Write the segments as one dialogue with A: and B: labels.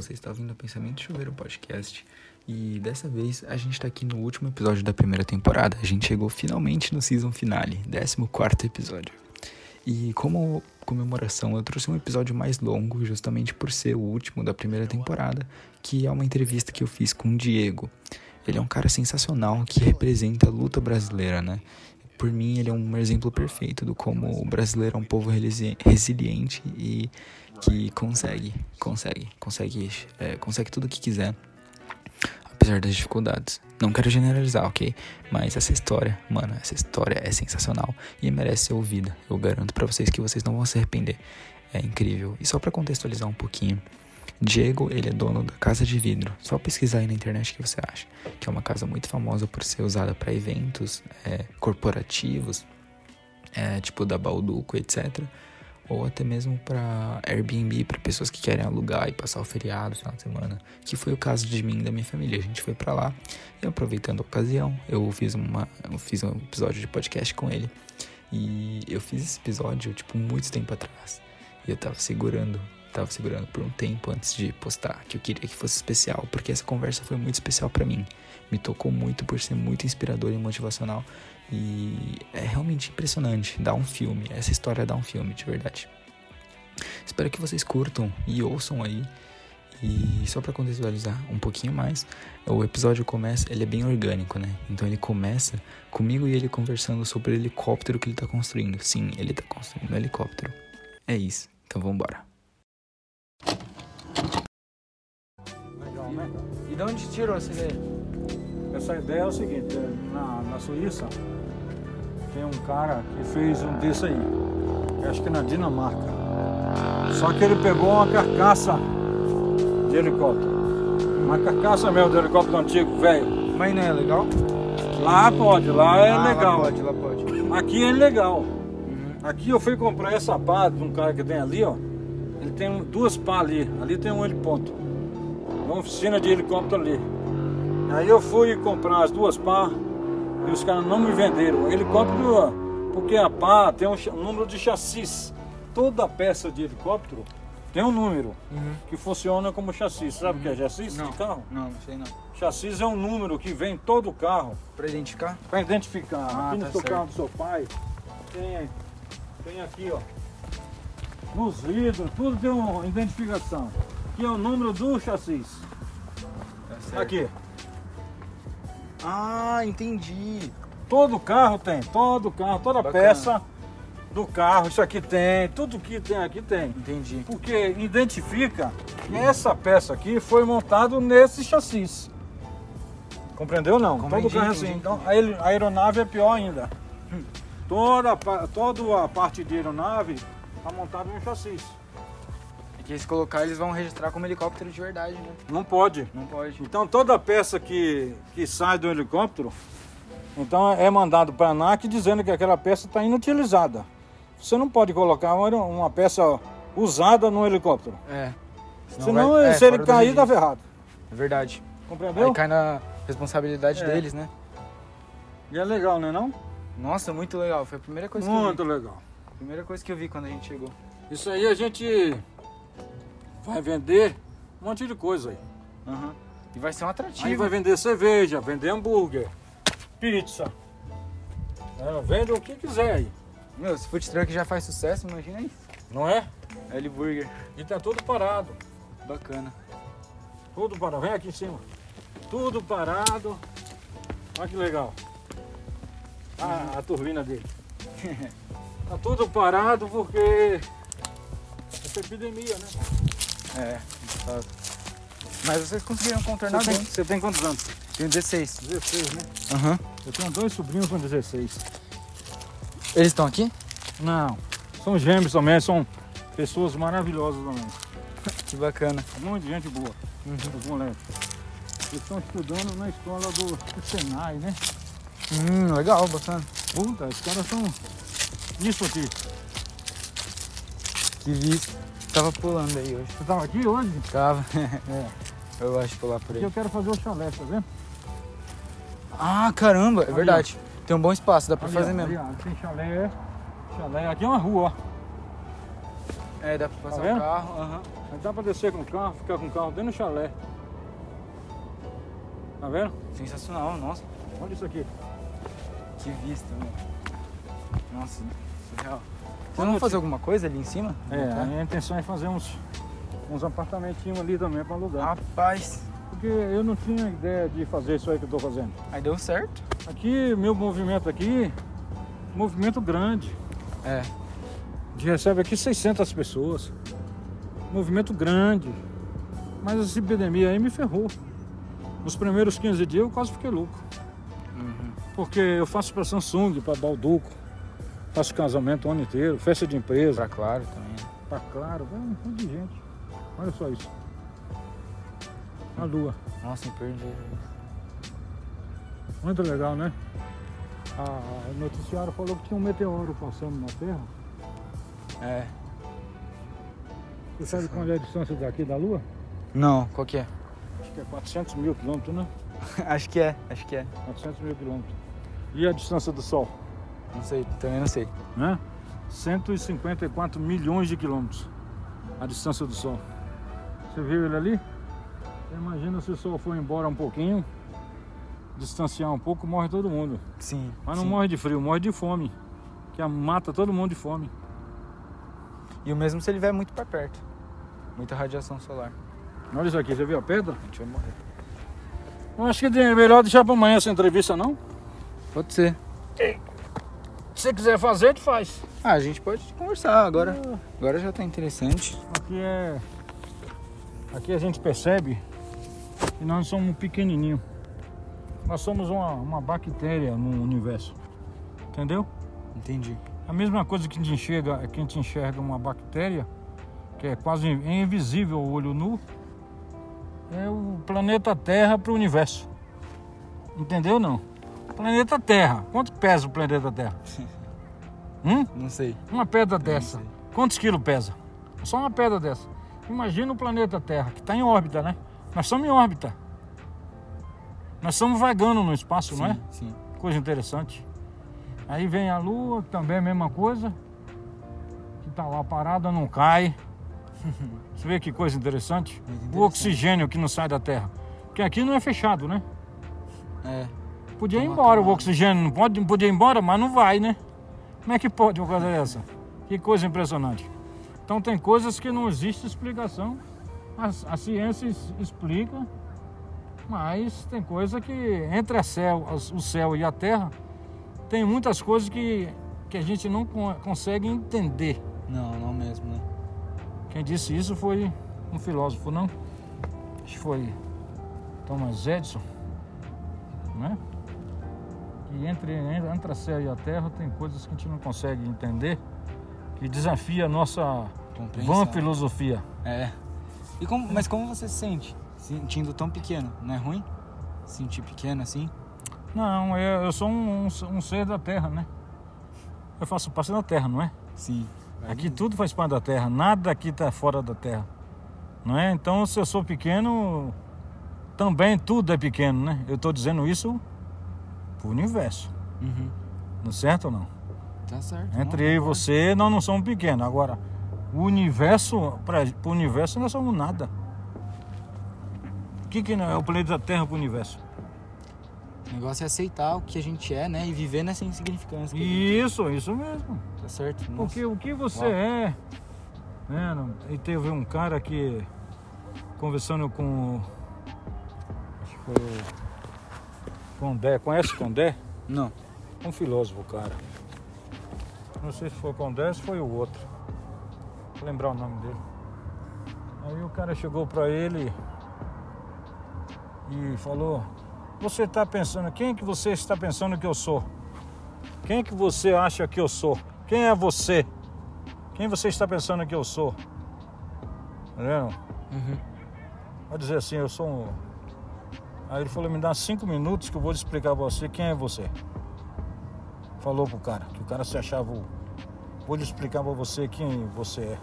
A: você está ouvindo o Pensamento Chuveiro Podcast e dessa vez a gente está aqui no último episódio da primeira temporada. A gente chegou finalmente no season finale, 14 episódio. E como comemoração, eu trouxe um episódio mais longo, justamente por ser o último da primeira temporada, que é uma entrevista que eu fiz com o Diego. Ele é um cara sensacional que representa a luta brasileira, né? Por mim, ele é um exemplo perfeito do como o brasileiro é um povo resiliente e que consegue, consegue, consegue, é, consegue tudo o que quiser, apesar das dificuldades. Não quero generalizar, ok? Mas essa história, mano, essa história é sensacional e merece ser ouvida. Eu garanto para vocês que vocês não vão se arrepender. É incrível. E só para contextualizar um pouquinho, Diego, ele é dono da Casa de Vidro. Só pesquisar aí na internet o que você acha. Que é uma casa muito famosa por ser usada para eventos é, corporativos, é, tipo da Balduco, etc ou até mesmo para Airbnb, para pessoas que querem alugar e passar o feriado, final de semana, que foi o caso de mim e da minha família. A gente foi para lá e aproveitando a ocasião, eu fiz uma eu fiz um episódio de podcast com ele. E eu fiz esse episódio tipo muito tempo atrás. E eu tava segurando, tava segurando por um tempo antes de postar, que eu queria que fosse especial, porque essa conversa foi muito especial para mim. Me tocou muito por ser muito inspirador e motivacional e é realmente impressionante. Dá um filme. Essa história dá um filme, de verdade. Espero que vocês curtam e ouçam aí. E só para contextualizar um pouquinho mais, o episódio começa, ele é bem orgânico, né? Então ele começa comigo e ele conversando sobre o helicóptero que ele tá construindo. Sim, ele tá construindo um helicóptero. É isso. Então vamos embora.
B: Legal, né?
A: E de onde tirou essa ideia?
B: Essa ideia é o seguinte, é, na, na Suíça tem um cara que fez um desse aí, acho que na Dinamarca. Só que ele pegou uma carcaça de helicóptero. Uma carcaça mesmo de helicóptero antigo, velho.
A: Mas não é legal?
B: Lá pode, lá é
A: Ah,
B: legal.
A: Lá pode, lá pode.
B: Aqui é legal.
A: Uhum.
B: Aqui eu fui comprar essa pá de um cara que tem ali, ó. Ele tem duas pá ali. Ali tem um heliponto. Uma oficina de helicóptero ali. Aí eu fui comprar as duas pá e os caras não me venderam. Helicóptero, porque a pá tem um um número de chassis. Toda peça de helicóptero tem um número
A: Uhum.
B: que funciona como chassi. Sabe o que é chassi de carro?
A: Não, não sei não.
B: Chassis é um número que vem em todo o carro.
A: Pra identificar?
B: Para identificar.
A: Ah,
B: aqui no
A: tá
B: seu
A: certo.
B: carro do seu pai, tem, tem aqui, ó. Nos vidros, tudo tem uma identificação. Aqui é o número do chassis. Aqui.
A: Ah, entendi.
B: Todo carro tem, todo carro, toda
A: Bacana.
B: peça do carro, isso aqui tem, tudo que tem aqui tem.
A: Entendi.
B: Porque identifica que essa peça aqui foi montado nesse chassis. Compreendeu não?
A: Compreendi,
B: Todo carro é assim. Então a aer- a aeronave é pior ainda. Toda, toda a parte de aeronave está montada no chassis.
A: É que eles colocar, eles vão registrar como helicóptero de verdade, né?
B: Não pode.
A: Não pode.
B: Então toda peça que, que sai do helicóptero, então é mandado para a ANAC dizendo que aquela peça está inutilizada. Você não pode colocar uma, uma peça usada no helicóptero.
A: É.
B: Senão,
A: vai- é,
B: se ele
A: fora do
B: cair, tá ferrado.
A: É verdade.
B: Compreendeu?
A: Aí cai na responsabilidade
B: É.
A: deles, né?
B: E é legal, né não?
A: Nossa, muito legal. Foi a primeira coisa que eu
B: Muito
A: vi.
B: legal.
A: Primeira coisa que eu vi quando a gente chegou.
B: Isso aí a gente vai vender um monte de coisa aí.
A: Aham. E vai ser um atrativo.
B: Aí vai vender cerveja, vender hambúrguer, pizza. É, vende o que quiser aí,
A: Meu, se food truck já faz sucesso, imagina isso.
B: não é?
A: L Burger.
B: E tá tudo parado.
A: Bacana.
B: Tudo parado. Vem aqui em cima. Tudo parado. Olha que legal. Ah, a turbina dele. Tá tudo parado porque essa epidemia, né?
A: É, fato. Mas vocês conseguiram contornar
B: Você tem,
A: bem.
B: você tem quantos anos?
A: Tenho 16.
B: 16, né?
A: Aham.
B: Eu tenho dois sobrinhos com 16.
A: Eles estão aqui?
B: Não, são gêmeos também, são pessoas maravilhosas também.
A: Que bacana.
B: Muita gente boa,
A: Uhum.
B: os moleques. Eles estão estudando na escola do, do Senai, né?
A: Hum, legal, bacana.
B: Puta, os caras são isso aqui.
A: Que visto. Tava pulando aí hoje.
B: Você tava aqui hoje?
A: Tava.
B: É.
A: Eu gosto de pular por aí.
B: eu quero fazer o chalé, tá vendo?
A: Ah, caramba, é
B: Ali,
A: verdade. Tem um bom espaço, dá pra
B: Ali,
A: fazer
B: ó,
A: mesmo.
B: ali, tem chalé, chalé. Aqui é uma rua, ó.
C: É, dá pra passar
B: Tá
C: o carro. aham.
B: Aí dá pra descer com o carro, ficar com o carro dentro do chalé. Tá vendo?
C: Sensacional, nossa.
B: Olha isso aqui.
C: Que vista, meu. Nossa, surreal. Vocês vão
B: eu
C: fazer alguma coisa ali em cima?
B: É, a minha intenção é fazer uns, uns apartamentinhos ali também pra alugar.
C: Rapaz,
B: Porque eu não tinha ideia de fazer isso aí que eu tô fazendo.
C: aí deu certo.
B: Aqui, meu movimento aqui, movimento grande.
C: É.
B: A gente recebe aqui 600 pessoas. Movimento grande. Mas essa epidemia aí me ferrou. Nos primeiros 15 dias eu quase fiquei louco.
C: Uhum.
B: Porque eu faço pra Samsung, pra Balduco. Faço casamento o ano inteiro, festa de empresa.
C: Pra claro também.
B: Tá claro, vai um monte de gente. Olha só isso. A lua.
C: Nossa, perdi.
B: Muito legal, né? A- noticiário falou que tinha um meteoro passando na Terra.
C: É.
B: Você sabe qual é a distância daqui da Lua?
C: Não, qual que é?
B: Acho que é 400 mil quilômetros, né?
C: acho que é, acho que é.
B: 400 mil quilômetros. E a distância do Sol?
C: Não sei, também não sei.
B: Né? 154 milhões de quilômetros. A distância do Sol. Você viu ele ali? Você imagina se o Sol for embora um pouquinho, distanciar um pouco, morre todo mundo.
C: Sim.
B: Mas não
C: sim.
B: morre de frio, morre de fome. Que mata todo mundo de fome.
C: E o mesmo se ele vier muito pra perto. Muita radiação solar.
B: Olha isso aqui, você viu a pedra?
C: A gente vai morrer.
B: Eu acho que é melhor deixar pra amanhã essa entrevista, não?
C: Pode ser.
B: Se você quiser fazer, a gente faz.
C: Ah, a gente pode conversar agora. Agora já tá interessante.
B: Aqui é. Aqui a gente percebe que nós somos pequenininho. Nós somos uma, uma bactéria no universo. Entendeu?
C: Entendi.
B: A mesma coisa que a gente enxerga, que a gente enxerga uma bactéria, que é quase in- invisível ao olho nu, é o planeta Terra para o universo. Entendeu não? Planeta Terra. Quanto pesa o planeta Terra? Hum?
C: Não sei.
B: Uma pedra dessa. Quantos quilos pesa? Só uma pedra dessa. Imagina o planeta Terra, que está em órbita, né? Nós estamos em órbita. Nós estamos vagando no espaço, não é?
C: Sim.
B: Coisa interessante. Aí vem a Lua, que também é a mesma coisa. Que tá lá parada, não cai. Você vê que coisa interessante? O
C: interessante.
B: oxigênio que não sai da Terra. Porque aqui não é fechado, né?
C: É.
B: Podia ir embora, o oxigênio não pode, podia ir embora, mas não vai, né? Como é que pode uma coisa dessa? Que coisa impressionante. Então tem coisas que não existe explicação. A, a ciência explica, mas tem coisa que entre a céu, o céu e a terra tem muitas coisas que, que a gente não con- consegue entender.
C: Não, não mesmo, né?
B: Quem disse isso foi um filósofo, não? Acho que foi Thomas Edison, né? Que entre, entre a céu e a terra tem coisas que a gente não consegue entender, que desafia a nossa vã filosofia.
C: É. E como, mas como você se sente? Sentindo tão pequeno, não é ruim? Sentir pequeno assim?
B: Não, eu, eu sou um, um- um ser da terra, né? Eu faço parte da terra, não é?
C: Sim.
B: Aqui tudo faz parte da terra, nada aqui está fora da terra. Não é? Então, se eu sou pequeno, também tudo é pequeno, né? Eu estou dizendo isso pro universo,
C: Uhum.
B: não é certo ou não?
C: Tá certo.
B: Entre
C: não,
B: eu e você, nós não somos pequenos. Agora, o universo, para o universo, nós somos nada. O que, que é o planeta Terra para o universo?
C: O negócio é aceitar o que a gente é, né? E viver nessa insignificância.
B: Isso, isso mesmo.
C: Tá certo? Nossa.
B: Porque o que você
C: Uau.
B: é. Né? E teve um cara que conversando com. Acho que foi o Condé. Conhece Condé?
C: Não.
B: Um filósofo, cara. Não sei se foi o Condé ou se foi o outro. Vou lembrar o nome dele. Aí o cara chegou pra ele e falou: Você está pensando, quem que você está pensando que eu sou? Quem que você acha que eu sou? Quem é você? Quem você está pensando que eu sou? Tá vendo?
C: Uhum.
B: Vai dizer assim, eu sou um. Aí ele falou, me dá cinco minutos que eu vou explicar pra você quem é você. Falou pro cara, que o cara se achava. Vou lhe explicar pra você quem você é.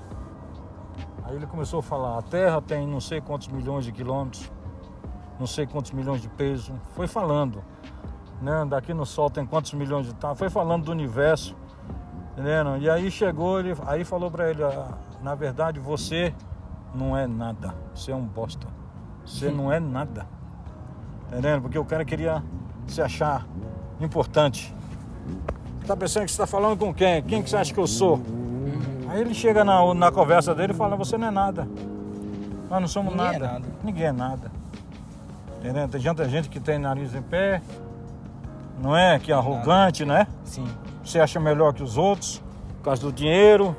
B: Aí ele começou a falar, a Terra tem não sei quantos milhões de quilômetros, não sei quantos milhões de peso. Foi falando. Né? Daqui no Sol tem quantos milhões de tal. Foi falando do universo. Entendendo? E aí chegou, ele, aí falou pra ele, a, na verdade você não é nada. Você é um bosta. Você não é nada. Entendendo? Porque o cara queria se achar importante. Tá pensando que você tá falando com quem? Quem que você acha que eu sou? Aí ele chega na, na conversa dele e fala, você não é nada. Nós não somos
C: Ninguém é
B: nada.
C: nada.
B: Ninguém é nada. Entendeu? Tem tanta gente que tem nariz em pé, não é? Que é arrogante, né?
C: Sim.
B: Se acha melhor que os outros, por causa do dinheiro,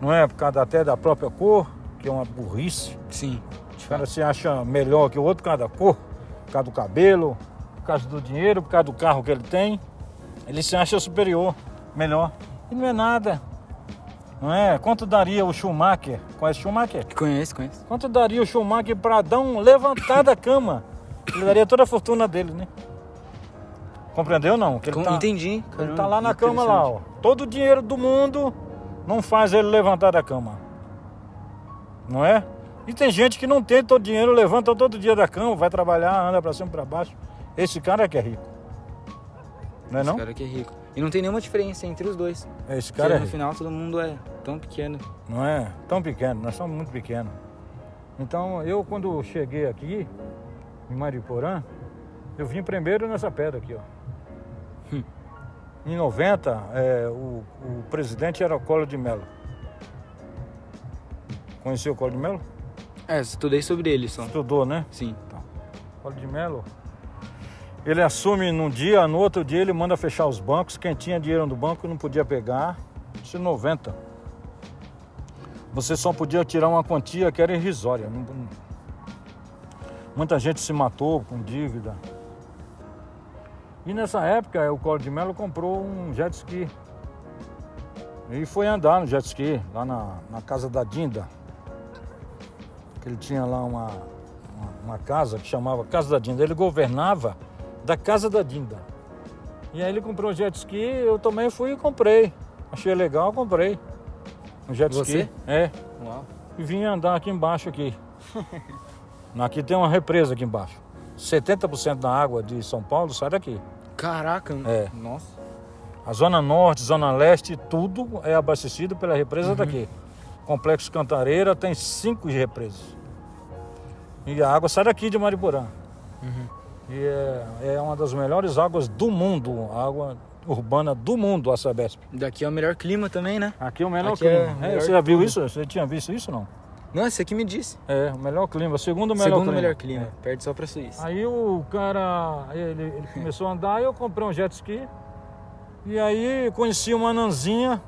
B: não é? Por causa até da própria cor, que é uma burrice.
C: Sim.
B: O cara se acha melhor que o outro por causa da cor, por causa do cabelo, por causa do dinheiro, por causa do carro que ele tem. Ele se acha superior, melhor. E não é nada. Não é? Quanto daria o Schumacher? Conhece o Schumacher?
C: Conhece, conhece.
B: Quanto daria o Schumacher para dar um levantar da cama? Ele daria toda a fortuna dele, né? Compreendeu não? Que ele
C: Com-
B: tá,
C: Entendi.
B: ele
C: Caramba,
B: tá lá na cama lá, ó. Todo o dinheiro do mundo não faz ele levantar da cama. Não é? E tem gente que não tem todo dinheiro, levanta todo dia da cama, vai trabalhar, anda pra cima e pra baixo. Esse cara é que é rico. Não é
C: Esse
B: não?
C: cara que é rico. E não tem nenhuma diferença entre os dois.
B: Esse
C: Porque
B: cara é
C: no
B: rico.
C: final todo mundo é tão pequeno.
B: Não é tão pequeno, nós somos muito pequenos. Então eu quando cheguei aqui, em Mariporã, eu vim primeiro nessa pedra aqui, ó.
C: Hum.
B: Em 90, é, o, o presidente era o Collor de Mello. Conheceu o Collor de Mello?
C: É, estudei sobre ele só.
B: Estudou, né?
C: Sim.
B: Collor de Mello. Ele assume num dia, no outro dia ele manda fechar os bancos. Quem tinha dinheiro no banco não podia pegar. Isso em 90. Você só podia tirar uma quantia que era irrisória. Muita gente se matou com dívida. E nessa época o Collor de Mello comprou um jet ski. E foi andar no jet ski, lá na, na casa da Dinda. Que ele tinha lá uma, uma, uma casa que chamava Casa da Dinda. Ele governava da Casa da Dinda. E aí ele comprou um jet ski, eu também fui e comprei. Achei legal, comprei. Um jet
C: Você?
B: ski. É.
C: Uau.
B: E vim andar aqui embaixo aqui. aqui tem uma represa aqui embaixo. 70% da água de São Paulo sai daqui.
C: Caraca.
B: É.
C: Nossa.
B: A zona norte, zona leste, tudo é abastecido pela represa daqui. Complexo Cantareira tem cinco represas. E a água sai daqui de Mariporã. E é, é uma das melhores águas do mundo, água urbana do mundo, a Sabesp.
C: Daqui é o melhor clima também, né?
B: Aqui é o melhor
C: Aqui é
B: clima.
C: melhor
B: você
C: que
B: já viu isso? Você tinha visto isso não?
C: Não, esse aqui me disse.
B: É, o melhor clima, o segundo melhor
C: Segundo
B: clima.
C: melhor clima.
B: É.
C: Perde só pra Suíça.
B: Aí o cara, ele, ele começou a andar e eu comprei um jet ski. E aí conheci uma Nanzinha.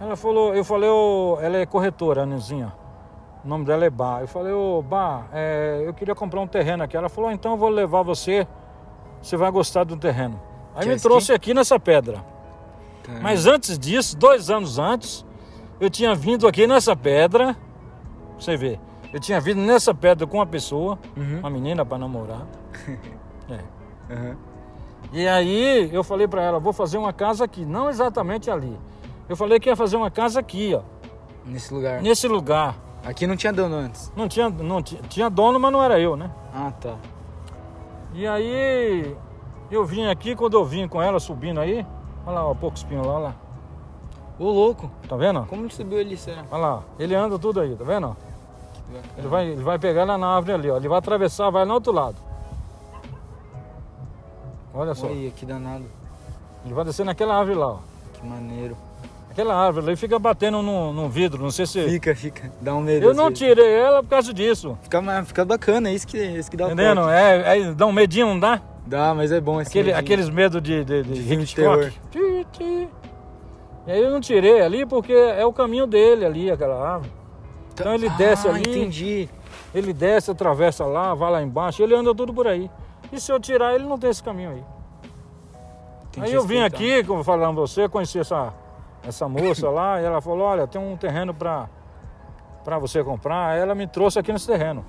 B: Ela falou, eu falei, ô, ela é corretora, a Nanzinha. O nome dela é Bar. Eu falei, ô, Bar, é, eu queria comprar um terreno aqui. Ela falou, então eu vou levar você, você vai gostar do terreno. Aí
C: Jet
B: me
C: ski?
B: trouxe aqui nessa pedra.
C: Tá.
B: Mas antes disso, dois anos antes, eu tinha vindo aqui nessa pedra. Você vê, eu tinha vindo nessa pedra com uma pessoa,
C: Uhum.
B: uma menina para namorar. É.
C: Aham.
B: E aí eu falei para ela, vou fazer uma casa aqui, não exatamente ali. Eu falei que ia fazer uma casa aqui, ó,
C: Nesse lugar.
B: nesse lugar.
C: Aqui não tinha dono antes.
B: Não tinha, não tinha, tinha dono, mas não era eu, né?
C: Ah, tá.
B: E aí eu vim aqui, quando eu vim com ela subindo aí, olha lá, ó, pouco espinho lá, olha lá.
C: Ô, louco.
B: Tá vendo?
C: Como ele subiu ali, será?
B: Olha lá, ele anda tudo aí, tá vendo? Ele vai, ele vai pegar lá na árvore ali, ó. Ele vai atravessar, vai no outro lado. Olha só.
C: Olha, que danado.
B: Ele vai descer naquela árvore lá, ó.
C: Que maneiro.
B: Aquela árvore ali fica batendo no, no vidro, não sei se.
C: Fica, fica. Dá um medo.
B: Eu não
C: vezes.
B: tirei ela por causa disso.
C: Fica, fica bacana, é isso que, isso que dá o
B: Entendendo?
C: toque.
B: É, é, dá um medinho, não dá?
C: Dá, mas é bom esse
B: Aquele,
C: medinho.
B: aqueles medos de, de, de,
C: De
B: Hitchcock. Ti, ti. E aí eu não tirei ali porque é o caminho dele ali, aquela árvore.
C: Tá-
B: Então ele desce
C: ah,
B: ali.
C: entendi.
B: Ele desce, atravessa lá, vai lá embaixo, ele anda tudo por aí. E se eu tirar, ele não tem esse caminho aí.
C: Tem
B: aí eu vim aqui, como falando você, conheci essa, essa moça lá, e ela falou, olha, tem um terreno pra, pra você comprar. Aí ela me trouxe aqui nesse terreno.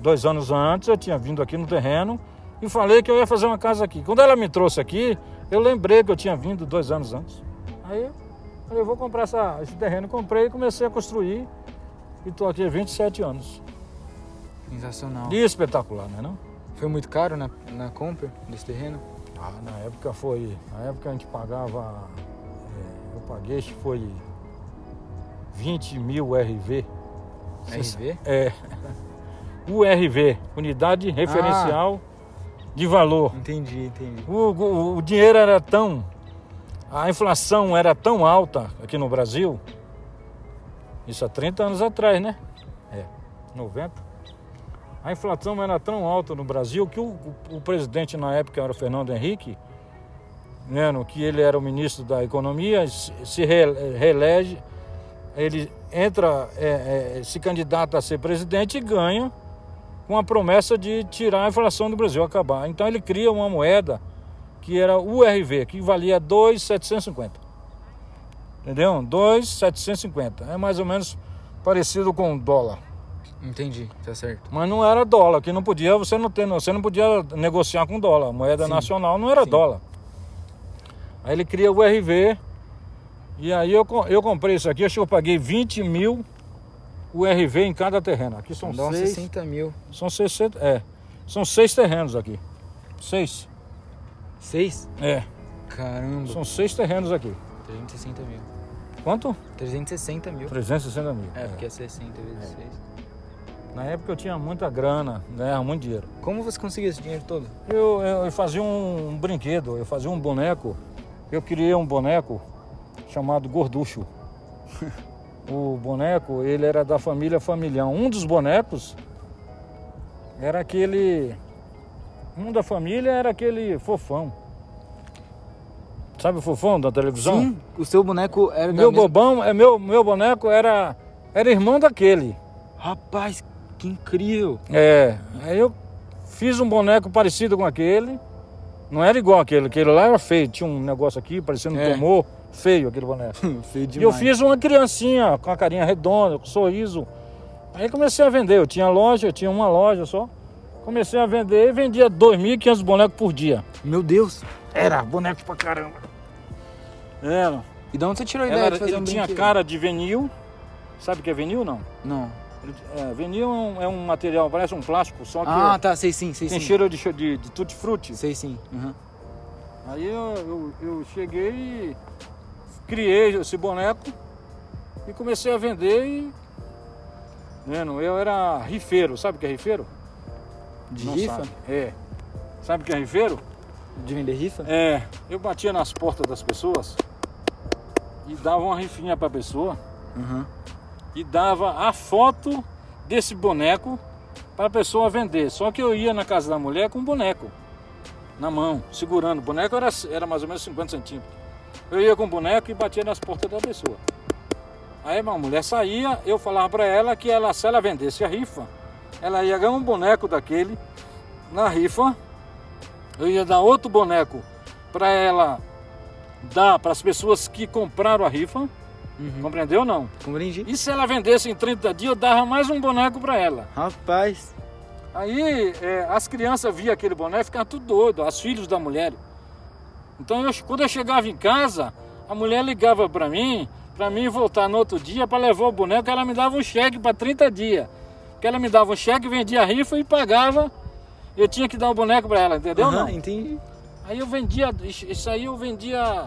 B: Dois anos antes eu tinha vindo aqui no terreno e falei que eu ia fazer uma casa aqui. Quando ela me trouxe aqui, eu lembrei que eu tinha vindo dois anos antes. Aí eu falei, eu vou comprar essa, esse terreno. Comprei e comecei a construir. E estou aqui há 27 anos.
C: Sensacional.
B: E espetacular, não é não?
C: Foi muito caro na, na compra desse terreno?
B: Ah, na época foi. Na época a gente pagava. Eu paguei, acho que foi 20 mil RV.
C: RV?
B: É. URV, Unidade Referencial de Valor.
C: Entendi, entendi.
B: O, o- o dinheiro era tão. A inflação era tão alta aqui no Brasil. Isso há 30 anos atrás, né? É, 90. A inflação era tão alta no Brasil que o, o- o presidente na época era o Fernando Henrique, né, no que ele era o ministro da Economia, se, se re- reelege, ele entra, é, é, se candidata a ser presidente e ganha com a promessa de tirar a inflação do Brasil, acabar. Então ele cria uma moeda que era URV, que valia 2,750. Entendeu? 2,750. É mais ou menos parecido com o dólar.
C: Entendi, tá certo.
B: Mas não era dólar, que não podia, você não tem, você não podia negociar com dólar. A moeda
C: Sim.
B: nacional não era
C: Sim.
B: dólar. Aí ele cria o URV. E aí eu, eu comprei isso aqui, acho que eu paguei 20 mil URV em cada terreno. Aqui são
C: Dá
B: seis.
C: 60 mil.
B: São 60. É. São seis terrenos aqui. Seis.
C: Seis?
B: É.
C: Caramba.
B: São seis terrenos aqui.
C: 360 mil.
B: Quanto?
C: 360 mil.
B: 360 mil.
C: É, porque é 60 vezes 6.
B: Na época eu tinha muita grana, ganhava muito dinheiro.
C: Como você conseguiu esse dinheiro todo?
B: Eu, eu, eu fazia um, um brinquedo, eu fazia um boneco. Eu criei um boneco chamado Gorducho. o boneco, ele era da família Familhão. Um dos bonecos era aquele. Um da família era aquele fofão. Sabe o fofão da televisão?
C: Sim, o seu boneco era
B: Meu
C: mesma...
B: bobão, é meu, meu boneco era, era irmão daquele.
C: Rapaz, que incrível.
B: É, aí eu fiz um boneco parecido com aquele. Não era igual aquele, aquele lá era feio, tinha um negócio aqui parecendo um
C: É.
B: tumor, feio aquele boneco.
C: Feio
B: E eu fiz uma criancinha com a carinha redonda, com sorriso. Aí comecei a vender, eu tinha loja, eu tinha uma loja só. Comecei a vender e vendia 2.500 bonecos por dia.
C: Meu Deus.
B: Era boneco pra caramba. Era.
C: E de onde você tirou a ideia
B: Ela-
C: de fazer
B: ele
C: um
B: tinha
C: brinquedo?
B: cara de vinil. Sabe o que é vinil, não?
C: Não.
B: É, vinil é um, é um material, parece um plástico, só que
C: Ah, tá, sei sim, sei
B: tem
C: sim.
B: cheiro de, de, de tutti-frutti.
C: Sei sim. Uhum.
B: Aí eu, eu, eu cheguei e criei esse boneco e comecei a vender e. Vendo, eu era rifeiro, sabe o que é rifeiro?
C: De
B: Não
C: rifa?
B: sabe. É. Sabe o que é rifeiro?
C: De vender rifa?
B: É. Eu batia nas portas das pessoas e dava uma rifinha pra pessoa
C: Uhum.
B: E dava a foto desse boneco para a pessoa vender. Só que eu ia na casa da mulher com um boneco na mão, segurando. O boneco era, era mais ou menos 50 centímetros. Eu ia com o boneco e batia nas portas da pessoa. Aí uma mulher saía, eu falava para ela que ela, se ela vendesse a rifa, ela ia ganhar um boneco daquele na rifa. Eu ia dar outro boneco para ela dar para as pessoas que compraram a rifa.
C: Uhum.
B: Compreendeu ou não?
C: Compreendi.
B: E se ela vendesse em 30 dias, eu dava mais um boneco para ela.
C: Rapaz.
B: Aí é, as crianças viam aquele boneco e ficavam tudo doido, as filhos da mulher. Então eu- quando eu chegava em casa, a mulher ligava para mim, para mim voltar no outro dia para levar o boneco, ela me dava um cheque para 30 dias. Que ela me dava um cheque, vendia a rifa e pagava. Eu tinha que dar o boneco para ela, entendeu?
C: Aham,
B: Não?
C: entendi.
B: Aí eu vendia, isso aí eu vendia.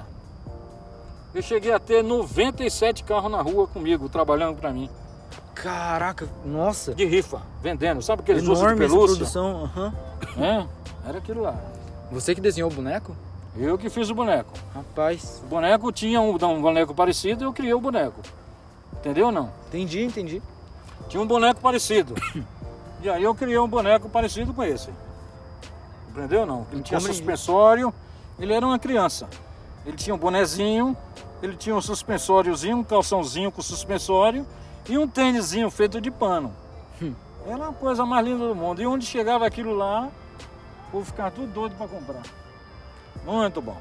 B: Eu cheguei a ter 97 carros na rua comigo, trabalhando para mim.
C: Caraca, nossa.
B: De rifa, vendendo. Sabe aqueles ursos de pelúcia?
C: produção. aham.
B: É, era aquilo lá.
C: Você que desenhou o boneco?
B: Eu que fiz o boneco.
C: Rapaz.
B: O boneco tinha um, um boneco parecido eu criei o boneco. Entendeu ou não?
C: Entendi, entendi.
B: Tinha um boneco parecido. e aí eu criei um boneco parecido com esse. Entendeu ou não? Ele tinha
C: Como
B: suspensório, ele era uma criança. Ele tinha um bonezinho, ele tinha um suspensóriozinho, um calçãozinho com suspensório e um tênisinho feito de pano.
C: Hum.
B: Era a coisa mais linda do mundo. E onde chegava aquilo lá, o povo ficava tudo doido para comprar. Muito bom.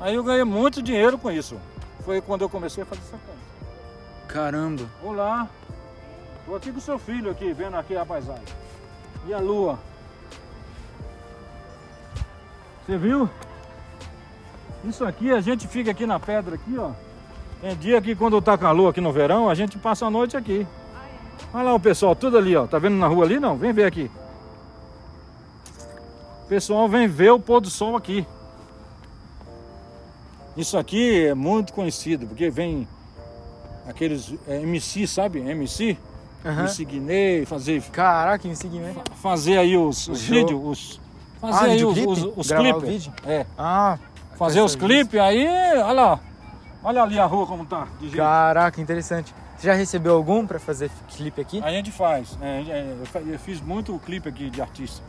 B: Aí eu ganhei muito dinheiro com isso. Foi quando eu comecei a fazer essa coisa.
C: Caramba.
B: Olá, tô aqui com o seu filho aqui, vendo aqui a paisagem. E a lua? Você viu? Isso aqui, a gente fica aqui na pedra aqui, ó. Tem dia que quando tá calor aqui no verão, a gente passa a noite aqui. Olha lá o pessoal, tudo ali, ó. Tá vendo na rua ali? Não, vem ver aqui. O pessoal vem ver o pôr do sol aqui. Isso aqui é muito conhecido, porque vem aqueles é, MC, sabe? MC.
C: Aham.
B: Me seguir, fazer,
C: Caraca, me segui, né?
B: fazer aí os, os vídeos, os, fazer
C: Ah,
B: aí os, os, os clipes. É,
C: Ah,
B: fazer os clipes aí, olha lá. Olha ali a rua como tá. de jeito.
C: Caraca, interessante. Você já recebeu algum pra fazer clipe aqui?
B: A gente faz. é, é, eu fiz muito clipe aqui de artista.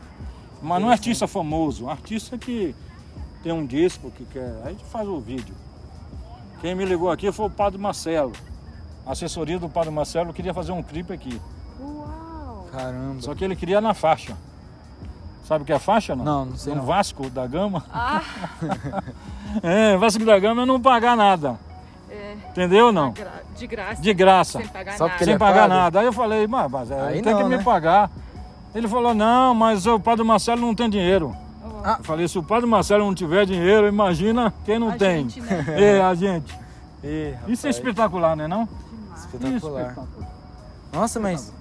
B: Mas não é artista famoso, artista que tem um disco que quer. A gente faz o vídeo. Quem me ligou aqui foi o Padre Marcelo. A assessoria do Padre Marcelo queria fazer um clipe aqui.
D: Uau!
C: Caramba.
B: Só que ele queria na faixa. Sabe o que é faixa não?
C: Não, não sei
B: No
C: não.
B: Vasco da Gama.
D: Ah,
B: É, Vasco da Gama é não pagar nada.
D: é.
B: Entendeu não?
D: De graça.
B: De graça.
D: Sem pagar
C: Só
D: nada.
B: sem
C: é
B: pagar nada. Aí eu falei, mas, mas é, tem
C: não,
B: que me
C: né?
B: pagar. Ele falou, não, mas o padre Marcelo não tem dinheiro.
C: Ah.
B: Eu falei, se o padre Marcelo não tiver dinheiro, imagina quem não
D: A
B: tem.
D: gente, né?
B: É, a gente.
C: Ih,
B: Isso é espetacular, né não?
C: espetacular.
B: Espetacular.
C: Nossa, mas.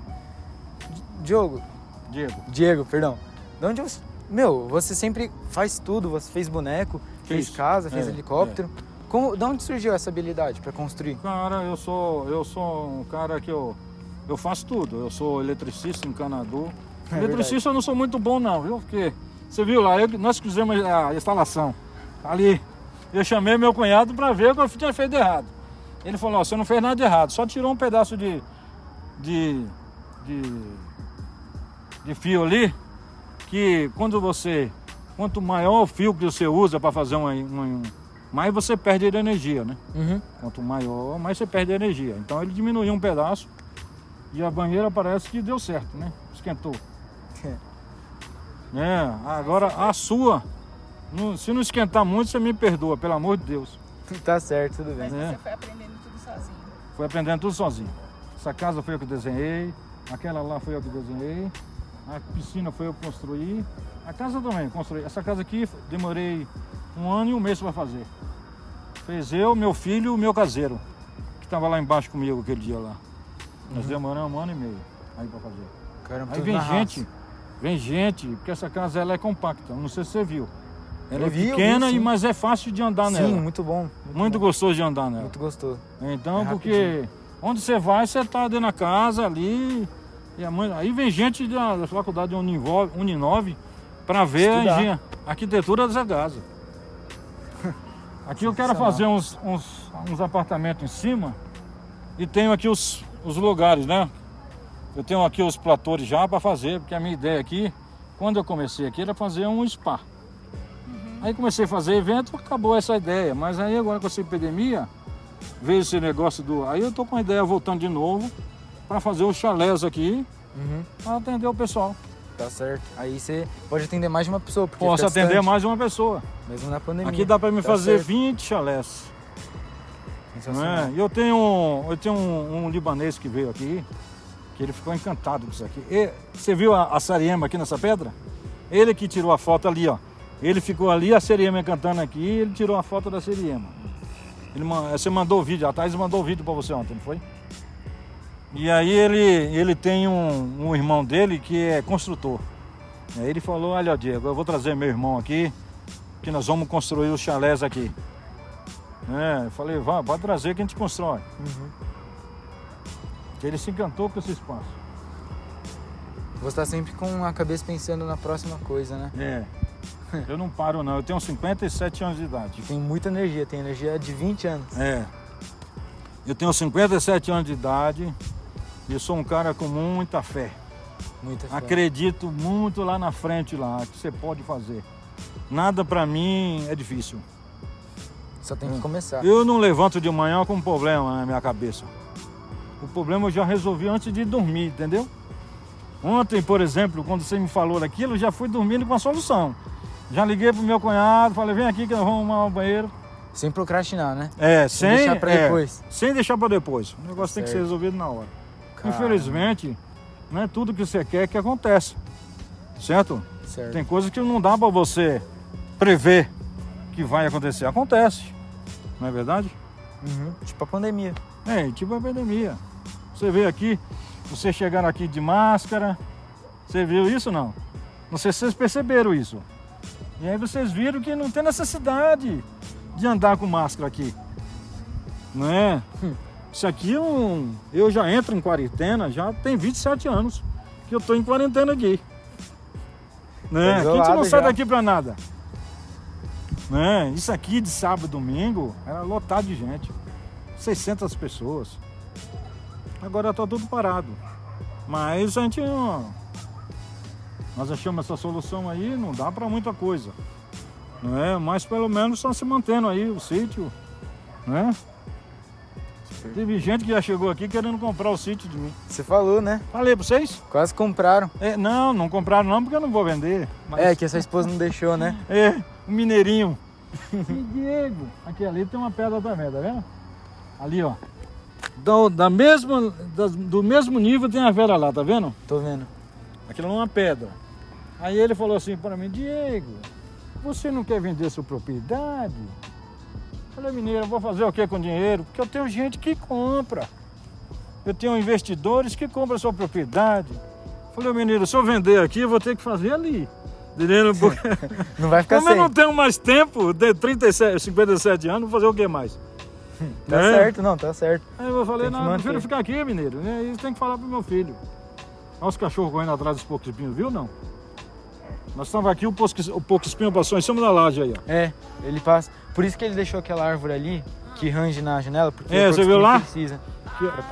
C: Diogo,
B: Diego,
C: Diego, perdão. De onde você. Meu, você sempre faz tudo, você fez boneco, fez casa, fez
B: É,
C: helicóptero. Como, de onde surgiu essa habilidade pra construir?
B: cara, eu sou, eu sou um cara que eu, eu faço tudo. Eu sou eletricista, encanador.
C: É
B: eletricista eu não sou muito bom não, viu? Porque você viu lá, eu- nós fizemos a instalação. Ali, eu chamei meu cunhado para ver o que eu tinha feito de errado. Ele falou, ó, você não fez nada de errado, só tirou um pedaço de, de, de, de fio ali, que quando você, quanto maior o fio que você usa para fazer um, um, mais você perde a energia, né?
C: Uhum.
B: Quanto maior, mais você perde a energia. Então ele diminuiu um pedaço e a banheira parece que deu certo, né? Esquentou. É, agora a sua, não- se não esquentar muito, você me perdoa, pelo amor de Deus.
C: Tá certo, tudo bem.
D: Mas
B: É.
D: você foi aprendendo tudo sozinho.
B: Foi aprendendo tudo sozinho. Essa casa foi eu que desenhei, aquela lá foi eu que desenhei, a piscina foi eu que construí, a casa também construí. Essa casa aqui demorei um ano e um mês para fazer. Fez eu, meu filho e o meu caseiro, que estava lá embaixo comigo aquele dia lá. Nós demoramos um ano e meio aí para fazer.
C: Caramba,
B: Aí vem gente,
C: raça.
B: vem gente, porque essa casa ela é compacta, não sei se você viu. Ela
C: Eu
B: é
C: vi, vi,
B: pequena,
C: sim.
B: e mas é fácil de andar
C: Sim,
B: nela.
C: muito bom.
B: Muito
C: bom,
B: gostoso de andar nela.
C: Muito gostoso.
B: Então,
C: É
B: porque onde você vai, você tá dentro da casa ali. E a mãe- aí vem gente da, da faculdade Uninove para ver a, a arquitetura dessa casa. Aqui eu quero fazer uns, uns, uns apartamentos em cima e tenho aqui os, os lugares, né? Eu tenho aqui os platores já para fazer, porque a minha ideia aqui, quando eu comecei aqui, era fazer um spa. Aí comecei a fazer evento, acabou essa ideia. Mas aí agora com essa epidemia, veio esse negócio do. Aí eu tô com a ideia voltando de novo para fazer os chalés aqui
C: Uhum.
B: para atender o pessoal.
C: Tá certo. Aí você pode atender mais de uma pessoa. Porque
B: Posso atender mais de uma pessoa.
C: Mesmo na pandemia.
B: Aqui dá para me
C: Tá
B: fazer
C: certo.
B: 20 chalés. É? E eu tenho, um, eu tenho um, um libanês que veio aqui, que ele ficou encantado com isso aqui. E, você viu a, a Sariema aqui nessa pedra? Ele que tirou a foto ali, ó. Ele ficou ali, a Seriema cantando aqui, ele tirou a foto da Seriema. Ele, você mandou o vídeo, a Thaís mandou o vídeo para você ontem, não foi? E aí ele, ele tem um, um irmão dele que é construtor. Aí ele falou, olha Diego, eu vou trazer meu irmão aqui, que nós vamos construir os chalés aqui. É, eu falei, vá, pode trazer que a gente constrói.
C: Uhum.
B: Ele se encantou com esse espaço.
C: Você está sempre com a cabeça pensando na próxima coisa, né?
B: É. Eu não paro não, eu tenho 57 anos de idade.
C: Tem muita energia, tem energia de 20 anos.
B: É. Eu tenho 57 anos de idade e sou um cara com muita fé.
C: Muita fé.
B: Acredito muito lá na frente lá que você pode fazer. Nada pra mim é difícil.
C: Só tem que começar.
B: Eu não levanto de manhã com um problema na minha cabeça. O problema eu já resolvi antes de dormir, entendeu? Ontem, por exemplo, quando você me falou daquilo, eu já fui dormindo com a solução. Já liguei pro meu cunhado, falei, vem aqui que nós vamos arrumar o banheiro.
C: Sem procrastinar, né?
B: É, sem,
C: deixar pra
B: é,
C: depois.
B: sem deixar para depois. O negócio tem que ser resolvido na hora. Infelizmente, não é tudo que você quer que acontece. Certo?
C: Certo.
B: Tem coisas que não dá para você prever que vai acontecer. Acontece. Não é verdade?
C: Uhum. Tipo a pandemia.
B: É, tipo a pandemia. Você veio aqui, vocês chegaram aqui de máscara. Você viu isso não? Não sei se vocês perceberam isso. E aí vocês viram que não tem necessidade de andar com máscara aqui. Não é? Isso aqui é um. Eu já entro em quarentena, já tem 27 anos que eu tô em quarentena aqui. Né?
C: Tá
B: A gente não
C: isolado
B: sai
C: já.
B: daqui pra nada. Né? Isso aqui de sábado e domingo era lotado de gente. 600 pessoas. Agora tá tudo parado. Mas a gente. ó, Nós achamos essa solução aí, não dá pra muita coisa. Não é? Mas pelo menos está se mantendo aí o sítio. Né? Teve gente que já chegou aqui querendo comprar o sítio de mim.
C: Você falou, né?
B: Falei pra vocês?
C: Quase compraram.
B: É, não, não compraram não porque eu não vou vender. Mas-
C: É, que a sua esposa não deixou, né?
B: É, o mineirinho. E Diego, aqui ali tem uma pedra também, tá vendo? Ali, ó. Do, da mesma, das- do mesmo nível tem a vera lá, tá vendo?
C: Tô vendo.
B: Aquilo é uma pedra. Aí ele falou assim para mim, Diego, você não quer vender sua propriedade? Falei, mineiro, eu vou fazer o que com dinheiro? Porque eu tenho gente que compra. Eu tenho investidores que compram a sua propriedade. Falei, mineiro, se eu vender aqui, eu vou ter que fazer ali. Entendeu? Porque
C: Não vai ficar
B: como eu
C: sem.
B: não tenho mais tempo, de 37, 57 anos, vou fazer o que mais?
C: Tá
B: né?
C: certo, não, tá certo.
B: Aí eu falei, não, eu prefiro ficar aqui, mineiro. né? Isso tem que falar pro meu filho. Olha os cachorros correndo atrás dos poucos espinhos, viu não? Nós estamos aqui, o pouco espinho passou em cima da laje aí, ó.
C: É, ele passa. Por isso que ele deixou aquela árvore ali, que range na janela, porque
B: É, você viu lá?
C: precisa.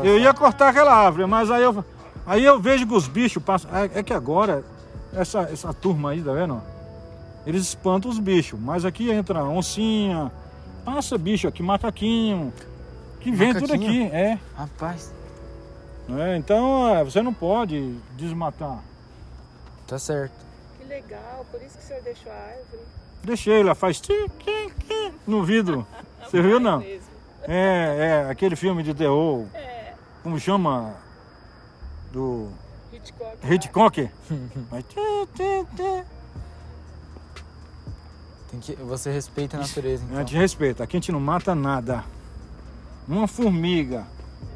B: Eu ia cortar aquela árvore, mas aí eu, aí eu vejo que os bichos passam. É, é que agora, essa, essa turma aí, tá vendo? Eles espantam os bichos, mas aqui entra oncinha, passa bicho aqui, macaquinho, que vem tudo aqui,
C: Macaquinho?
B: é.
C: Rapaz,
B: É, Então é, você não pode desmatar.
C: tá certo.
D: Que legal, por isso que o senhor deixou a árvore.
B: Deixei, ela faz tic, tic, tic no vidro. Você viu não?
D: Mesmo.
B: É, é, aquele filme de terror,
D: É,
B: como chama? Do
D: Hitchcock.
B: Hitchcock.
C: Tem que, você respeita a natureza,
B: A
C: então.
B: gente respeita, aqui a gente não mata nada. Uma formiga,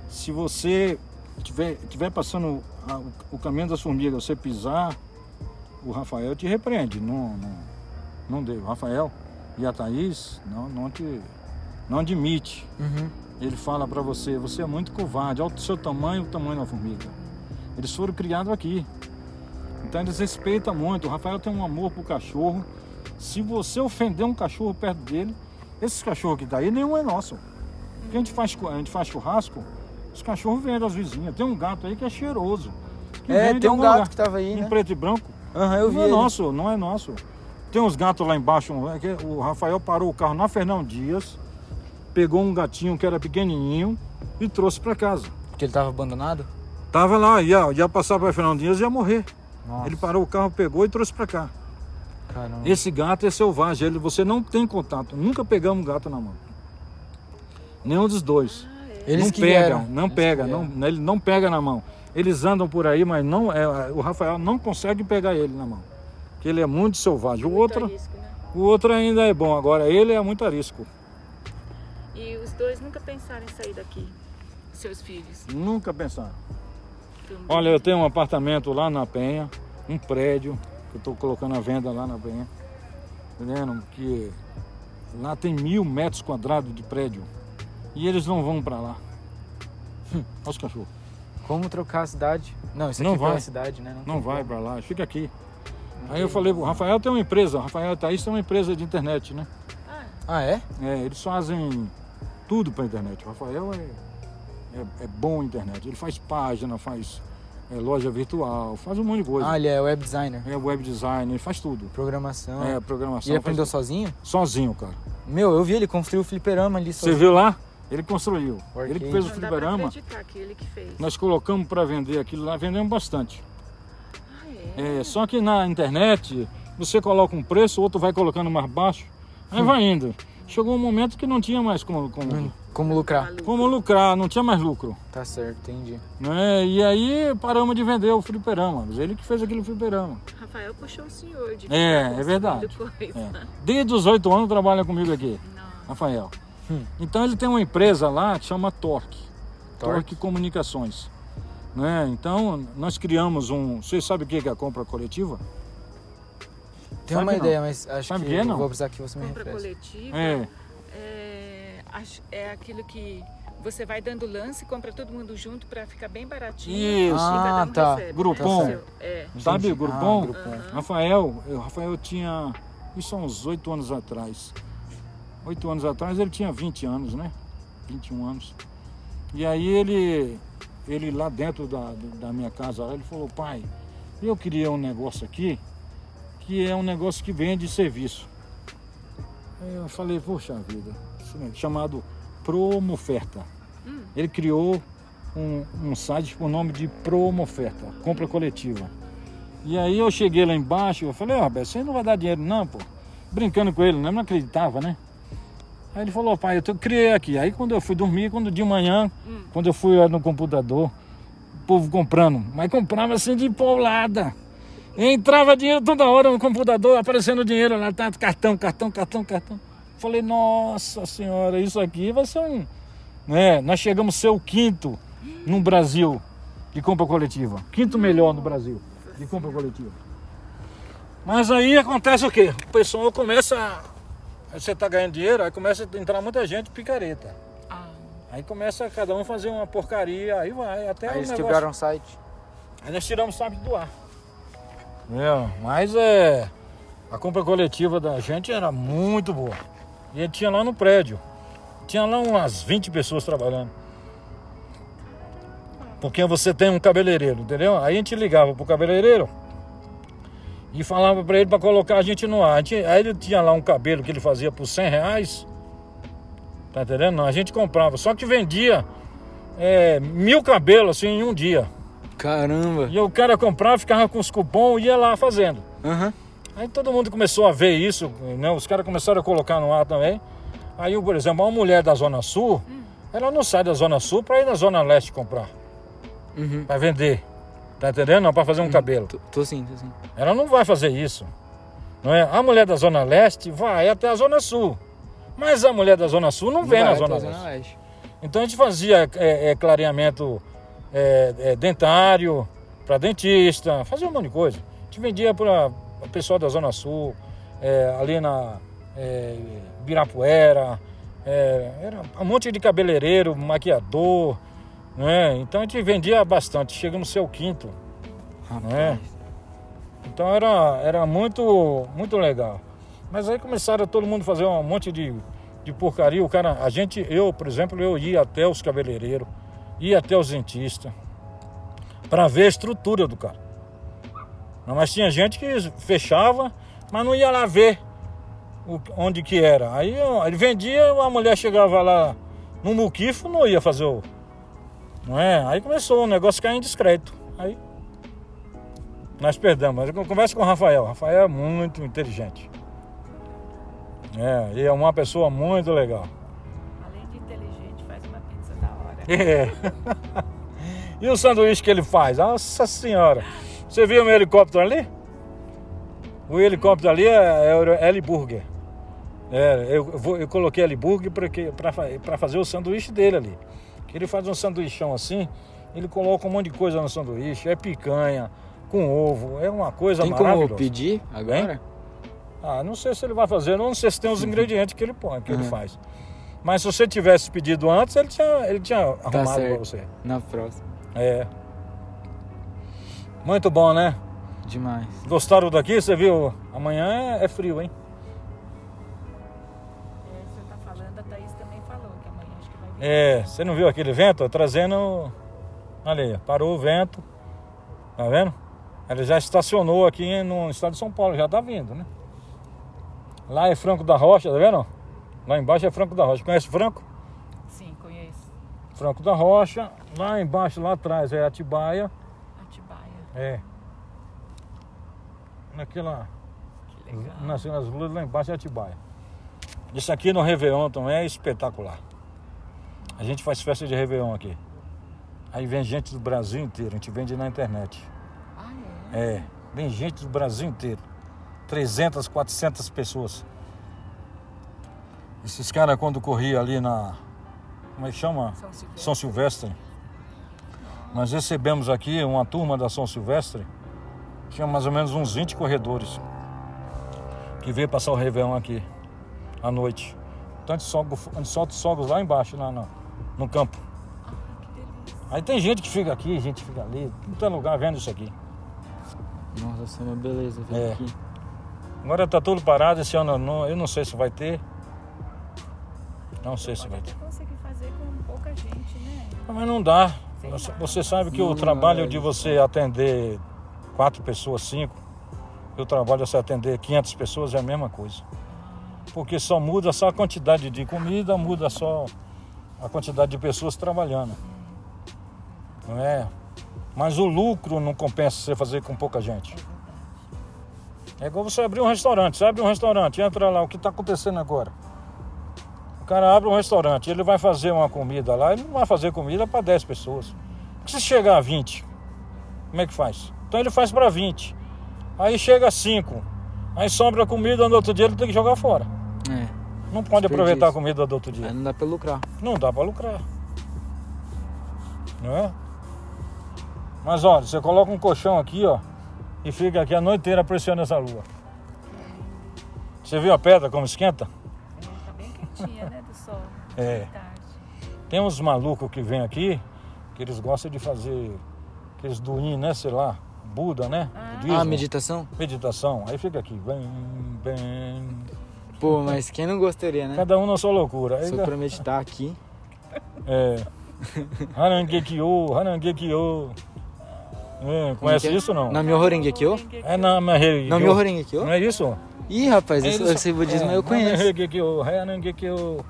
B: se você tiver, tiver passando a- o, o caminho das formigas, você pisar, o Rafael te repreende. Não, não, não deu. Rafael e a Thaís não, não te não admite.
C: Uhum.
B: Ele fala pra você, você é muito covarde, olha o seu tamanho, o tamanho da formiga. Eles foram criados aqui. Então eles respeitam muito. O Rafael tem um amor pro cachorro. Se você ofender um cachorro perto dele, esses cachorros que tá aí, nenhum é nosso. Porque a gente faz, a gente faz churrasco, os cachorros vêm das vizinhas. Tem um gato aí que é cheiroso. que
C: É, tem um gato
B: lugar,
C: que tava aí,
B: em
C: né?
B: preto e branco.
C: Aham, eu vi
B: não é
C: ele.
B: nosso, não é nosso. Tem uns gatos lá embaixo. é O Rafael parou o carro na Fernão Dias, pegou um gatinho que era pequenininho e trouxe para casa.
C: Porque ele tava abandonado?
B: Tava lá, ia, ia passar para Fernão Dias e ia morrer.
C: Nossa,
B: Ele parou o carro, pegou e trouxe para cá.
C: caramba.
B: Esse gato é selvagem, ele, você não tem contato. Nunca pegamos gato na mão. Nenhum dos dois.
C: Eles
B: não
C: que
B: pega,
C: vieram.
B: não
C: Eles
B: pega, não, ele não pega na mão. Eles andam por aí, mas não é, o Rafael não consegue pegar ele na mão. Porque ele é muito selvagem. O
D: Muito
B: outro,
D: arisco, né?
B: o outro ainda é bom, agora ele é muito arisco.
D: E os dois nunca pensaram em sair daqui, seus filhos.
B: Nunca pensaram.
D: Então,
B: Olha, eu tenho um apartamento lá na Penha, um prédio que eu estou colocando à venda lá na Penha. Entendendo? Que lá tem mil metros quadrados de prédio. E eles não vão para lá. Olha os cachorros.
C: Como trocar a cidade? Não, isso aqui
B: Não
C: é pela
B: vai.
C: cidade, né?
B: Não
C: tem
B: vai para lá, fica aqui. Aí eu falei, o Rafael tem uma empresa, o Rafael e a Thaís tem uma empresa de internet, né?
D: Ah,
C: Ah, é?
B: É, eles fazem tudo para internet. O Rafael é, é, é bom em internet. Ele faz página, faz é, loja virtual, faz um monte de coisa.
C: Ah, ele é web designer.
B: É web design, ele faz tudo.
C: Programação.
B: É,
C: E
B: programação.
C: ele
B: faz
C: aprendeu
B: tudo.
C: sozinho?
B: sozinho, cara.
C: Meu, eu vi, ele construiu o fliperama ali
B: Você
C: sozinho.
B: viu lá? Ele construiu. Ele que fez o
D: não dá pra
B: fliperama.
D: acreditar que ele que fez.
B: Nós colocamos para vender aquilo lá, vendemos bastante.
D: É?
B: É, só que na internet, você coloca um preço, o outro vai colocando mais baixo, aí
C: Hum.
B: vai indo. Chegou um momento que não tinha mais como, como,
C: Hum, Como lucrar?
B: Como lucrar, não tinha mais lucro.
C: Tá certo, entendi.
B: Né? E aí paramos de vender o fliperama. Ele que fez aquele fliperama.
D: Rafael puxou o senhor de
B: É, é verdade. É. Desde os oito anos trabalha comigo aqui,
D: Não.
B: Rafael.
C: Hum.
B: Então ele tem uma empresa lá que chama Torque.
C: Torque.
B: Torque Comunicações. Né? Então nós criamos um. Vocês sabem o que é a compra coletiva?
C: Tenho
B: Sabe
C: uma
B: não.
C: ideia, mas acho
B: Sabe
C: que
B: é, não?
C: vou precisar que você me
D: Compra
C: refresque.
D: coletiva
B: É.
D: é, é aquilo que Você vai dando lance, compra todo mundo junto pra ficar bem baratinho.
B: Isso.
C: Ah,
D: um
C: tá.
D: recebe,
B: Grupom.
D: né, o seu. É.
B: Sabe o grupom?
C: Ah, grupom.
B: Rafael, eu- Rafael tinha. Isso há uns oito anos atrás. Oito anos atrás ele tinha 20 anos, né? 21 anos. E aí ele, ele lá dentro da, da minha casa, ele falou, pai, eu queria um negócio aqui, que é um negócio que vende serviço. Aí eu falei, poxa vida, isso mesmo, chamado Promoferta. Ele criou um, um site com o nome de Promoferta, compra coletiva. E aí eu cheguei lá embaixo, eu falei, ó, Roberto, você não vai dar dinheiro não, pô. Brincando com ele, né? Não acreditava, né? Aí ele falou, pai, eu tô- criei aqui. Aí quando eu fui dormir, quando de manhã, quando eu fui lá no computador, o povo comprando, mas comprava assim de paulada. Entrava dinheiro toda hora no computador, aparecendo dinheiro lá, tá, cartão, cartão, cartão, cartão. Falei, nossa senhora, isso aqui vai ser um. Né? Nós chegamos a ser o quinto no Brasil de compra coletiva. Quinto melhor no Brasil de compra coletiva. Mas aí acontece o quê? O pessoal começa. a- Você tá ganhando dinheiro, aí começa a entrar muita gente picareta.
D: Ah,
B: Aí começa cada um fazer uma porcaria, aí vai, até
C: Aí
B: o
C: eles
B: negócio...
C: quebraram o site.
B: Aí nós tiramos o sabe do ar. É, mas é. A compra coletiva da gente era muito boa. E ele tinha lá no prédio. Tinha lá umas 20 pessoas trabalhando. Porque você tem um cabeleireiro, entendeu? Aí a gente ligava pro cabeleireiro e falava pra ele pra colocar a gente no ar. Gente- aí ele tinha lá um cabelo que ele fazia por 100 reais. Tá entendendo? Não, a gente comprava. Só que vendia é, mil cabelos assim em um dia.
C: Caramba.
B: E o cara comprava, ficava com os cupons e ia lá fazendo.
C: Aham.
B: Aí todo mundo começou a ver isso, né? Os caras começaram a colocar no ar também. Aí, por exemplo, uma mulher da Zona Sul, ela não sai da Zona Sul para ir na Zona Leste comprar,
C: Uhum.
B: para vender. Tá entendendo? Não, para fazer um cabelo.
C: Tô, tô sim, tô sim.
B: Ela não vai fazer isso. Não é? A mulher da Zona Leste vai até a Zona Sul. Mas a mulher da Zona Sul não, vem
C: vai
B: na Zona
C: a
B: Leste. Então a gente fazia é, é, clareamento é, é, dentário para dentista, fazia um monte de coisa. A gente vendia para o pessoal da Zona Sul, é, ali na é, Birapuera, era um monte de cabeleireiro, maquiador, né? Então a gente vendia bastante, chegamos a ser o quinto.
C: Rapaz.
B: É. Então era, era muito, muito legal. Mas aí começaram todo mundo a fazer um monte de, de porcaria. O cara, a gente, eu, por exemplo, eu ia até os cabeleireiros, ia até os dentistas, para ver a estrutura do cara. Mas tinha gente que fechava, mas não ia lá ver o- onde que era. Aí ele vendia, a mulher chegava lá no muquifo, não ia fazer o. Não é? Aí começou o negócio a ficar indiscreto. Aí nós perdemos. Mas eu converso com o Rafael. O Rafael é muito inteligente. É, e é uma pessoa muito legal.
D: além de inteligente, faz uma pizza da hora.
B: É. e o sanduíche que ele faz? Nossa senhora! Você viu o meu helicóptero ali? O helicóptero ali é, é o L Burger. É, eu, eu coloquei L Burger para fazer o sanduíche dele ali. Ele faz um sanduichão assim, ele coloca um monte de coisa no sanduíche, é picanha, com ovo, é uma coisa
C: Tem como
B: maravilhosa.
C: pedir agora?
B: Ah, não sei se ele vai fazer, não sei se tem os ingredientes que ele põe, que ele
C: Uhum.
B: faz. Mas se você tivesse pedido antes, ele tinha, ele tinha arrumado para
C: Tá
B: você.
C: Na próxima.
B: É. Muito bom, né?
C: Demais.
B: Gostaram daqui? Você viu? Amanhã é, é frio, hein?
D: É,
B: você não viu aquele vento? Trazendo. Olha aí, parou o vento. Tá vendo? Ele já estacionou aqui no estado de São Paulo, já tá vindo, né? Lá é Franco da Rocha, tá vendo? Lá embaixo é Franco da Rocha. Conhece Franco?
D: Sim, conheço.
B: Franco da Rocha. Lá embaixo, lá atrás é Atibaia.
D: Atibaia.
B: É. Naquela.
D: Que legal.
B: Nas, nas lá embaixo é Atibaia. Isso aqui no Réveillon também é espetacular. A gente faz festa de Réveillon aqui. Aí vem gente do Brasil inteiro, a gente vende na internet.
D: Ah, é?
B: É, vem gente do Brasil inteiro. 300, 400 pessoas. Esses caras quando corria ali na... Como é que chama?
D: São Silvestre.
B: São Silvestre. Nós recebemos aqui uma turma da São Silvestre. Tinha mais ou menos uns 20 corredores. Que veio passar o Réveillon aqui. À noite. Então a gente, soga, a gente solta os fogos lá embaixo, na, na, no campo.
D: Ai, que delícia.
B: Aí tem gente que fica aqui, gente que fica ali, não tem lugar vendo isso aqui.
C: Nossa, essa é uma beleza ver
B: É.
C: aqui.
B: Agora tá tudo parado, esse ano não, eu não sei se vai ter. Não sei se vai ter.
D: Conseguir fazer com pouca gente, né?
B: Mas não dá. Você, você sabe que o trabalho
C: é
B: de
C: isso.
B: você atender quatro pessoas, cinco, e o trabalho de você atender 500 pessoas é a mesma coisa. Porque só muda só a quantidade de comida, muda só a quantidade de pessoas trabalhando. Não é? Mas o lucro não compensa você fazer com pouca gente. É igual você abrir um restaurante. Você abre um restaurante, entra lá, o que está acontecendo agora? O cara abre um restaurante, ele vai fazer uma comida lá, ele não vai fazer comida para 10 pessoas. Se chegar a 20, como é que faz? Então ele faz para 20. Aí chega a 5. Aí sobra comida no outro dia, ele tem que jogar fora.
C: É.
B: Não pode aproveitar a comida do outro
C: Aí
B: dia.
C: não dá pra lucrar.
B: Não dá para lucrar. Não é? Mas olha, você coloca um colchão aqui, ó, e fica aqui a noite inteira apreciando essa lua. Você viu a pedra como esquenta?
D: É, tá bem quentinha, né? Do sol.
B: É. Tem uns malucos que vêm aqui que eles gostam de fazer aqueles duim, né? Sei lá, Buda, né?
D: Ah.
B: Budismo,
C: Ah, meditação?
B: meditação. Aí fica aqui, bem, bem.
C: Pô, mas quem não gostaria, né?
B: Cada um na sua loucura.
C: Só pra meditar aqui.
B: É. Harangekyo, Harangekyo. É, conhece
C: que é?
B: isso não?
C: Namyo Horengekyo?
B: É na Mahei.
C: Namyo Horengekyo?
B: Não é isso?
C: Ih, rapaz,
B: É
C: esse, budismo
B: é,
C: eu conheço.
B: Harangekyo.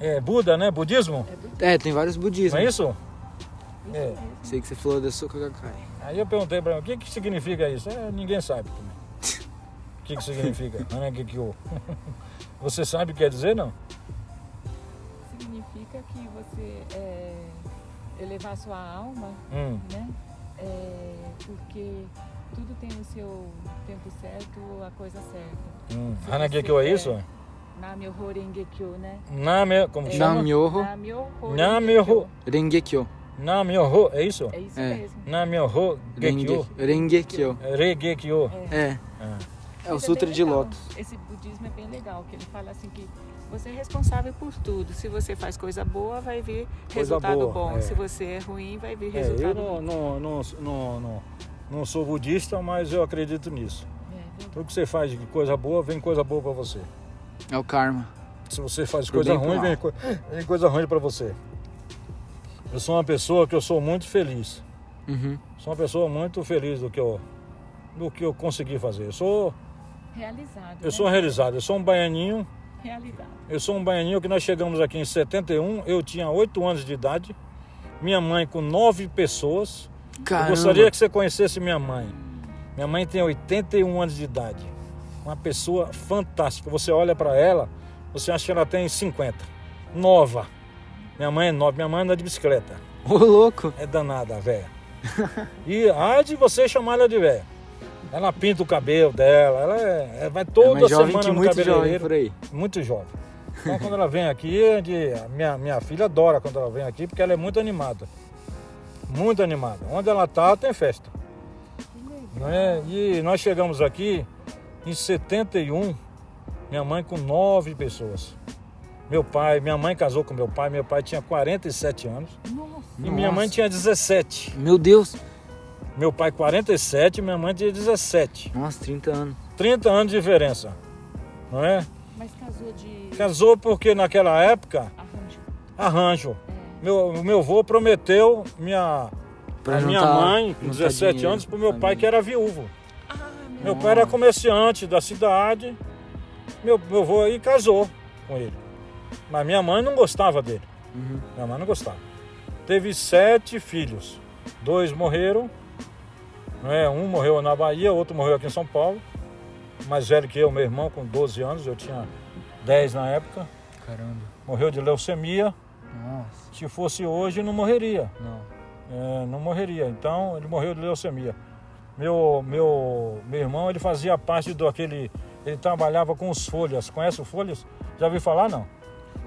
B: É Buda, né? Budismo?
C: É, tem vários
B: Não
C: budismos.
B: é isso? É.
C: Sei que você falou da Soka Gakkai.
B: Aí eu perguntei pra ele, o que, que significa isso? É, ninguém sabe também. O que, que significa? Hanagekyo. Você sabe o que quer dizer, não?
D: Significa que você é, elevar sua alma,
B: Hum.
D: né? É, porque tudo tem o seu tempo certo, a coisa certa.
B: Hum. Hanagekyo
D: você
B: é isso?
D: quer- Namyo Horengekyo, né?
B: Name, como chama?
C: Namyoho
D: Namyo
B: Namyoho.
C: Rengekyo.
B: Namyoho, é isso?
D: É isso
C: É.
D: mesmo.
B: Namyoho Gekyo.
C: Renge, Rengekyo.
B: Regekyo.
C: É.
B: Ah.
C: É o
D: Isso
C: Sutra
D: bem
C: de
D: legal.
C: Lótus.
D: Esse budismo é bem legal, que ele fala assim que você é responsável por tudo. Se você faz coisa boa, vai vir
B: Coisa
D: resultado
B: boa,
D: bom.
B: é.
D: Se você é ruim, vai vir
B: É, eu
D: resultado
B: não,
D: ruim.
B: não, não, não, não, não sou budista, mas eu acredito nisso.
D: É.
B: Tudo que você faz de coisa boa, vem coisa boa pra você.
C: É o karma.
B: Se você faz coisa ruim, vem, co- vem coisa ruim pra você. Eu sou uma pessoa que eu sou muito feliz.
C: Uhum.
B: Sou uma pessoa muito feliz do que eu, do que eu consegui fazer. Eu sou,
D: Realizado.
B: eu
D: né?
B: sou realizado. Eu sou um baianinho.
D: Realizado.
B: Eu sou um baianinho que nós chegamos aqui em 71. Eu tinha 8 anos de idade. Minha mãe com 9 pessoas. Eu
C: Caramba.
B: gostaria que você conhecesse minha mãe. Minha mãe tem 81 anos de idade. Uma pessoa fantástica. Você olha pra ela, você acha que ela tem 50. Nova. Minha mãe é nova. Minha mãe anda de bicicleta.
C: Ô, louco.
B: É danada, a véia. E há de você chamar ela de véia. Ela pinta o cabelo dela, ela é, é- vai
C: É
B: toda
C: jovem
B: semana
C: que
B: no
C: muito jovem por aí.
B: Muito jovem. Então quando ela vem aqui, é a minha, minha filha adora quando ela vem aqui, porque ela é muito animada. Muito animada. Onde ela tá, tem festa. Não é? E nós chegamos aqui em 71, minha mãe com nove pessoas. Meu pai, minha mãe casou com meu pai, meu pai tinha 47 anos
D: Nossa.
B: e minha mãe tinha 17.
C: Meu Deus.
B: Meu pai 47 e minha mãe tinha 17.
C: Nossa, 30 anos.
B: 30 anos de diferença. Não é?
D: Mas casou de
B: Casou porque naquela época,
D: arranjo.
B: arranjo. Meu, o meu avô prometeu minha,
C: Pra
B: a minha mãe, com
C: juntar
B: 17
C: dinheiro,
B: anos, pro meu pai
C: família.
B: que era viúvo.
D: Ah, meu
B: Meu pai era comerciante da cidade. Meu, meu avô aí casou com ele. Mas minha mãe não gostava dele.
C: Uhum.
B: Minha mãe não gostava. Teve sete filhos. Dois morreram. Né? Um morreu na Bahia, outro morreu aqui em São Paulo. Mais velho que eu, meu irmão, com 12 anos. Eu tinha 10 na época.
C: Caramba.
B: Morreu de leucemia.
C: Nossa.
B: Se fosse hoje, não morreria.
C: Não.
B: É, não morreria. Então, ele morreu de leucemia. Meu, meu, meu irmão, ele fazia parte do aquele... Ele trabalhava com os Folhas. Conhece o Folhas? Já ouviu falar, não?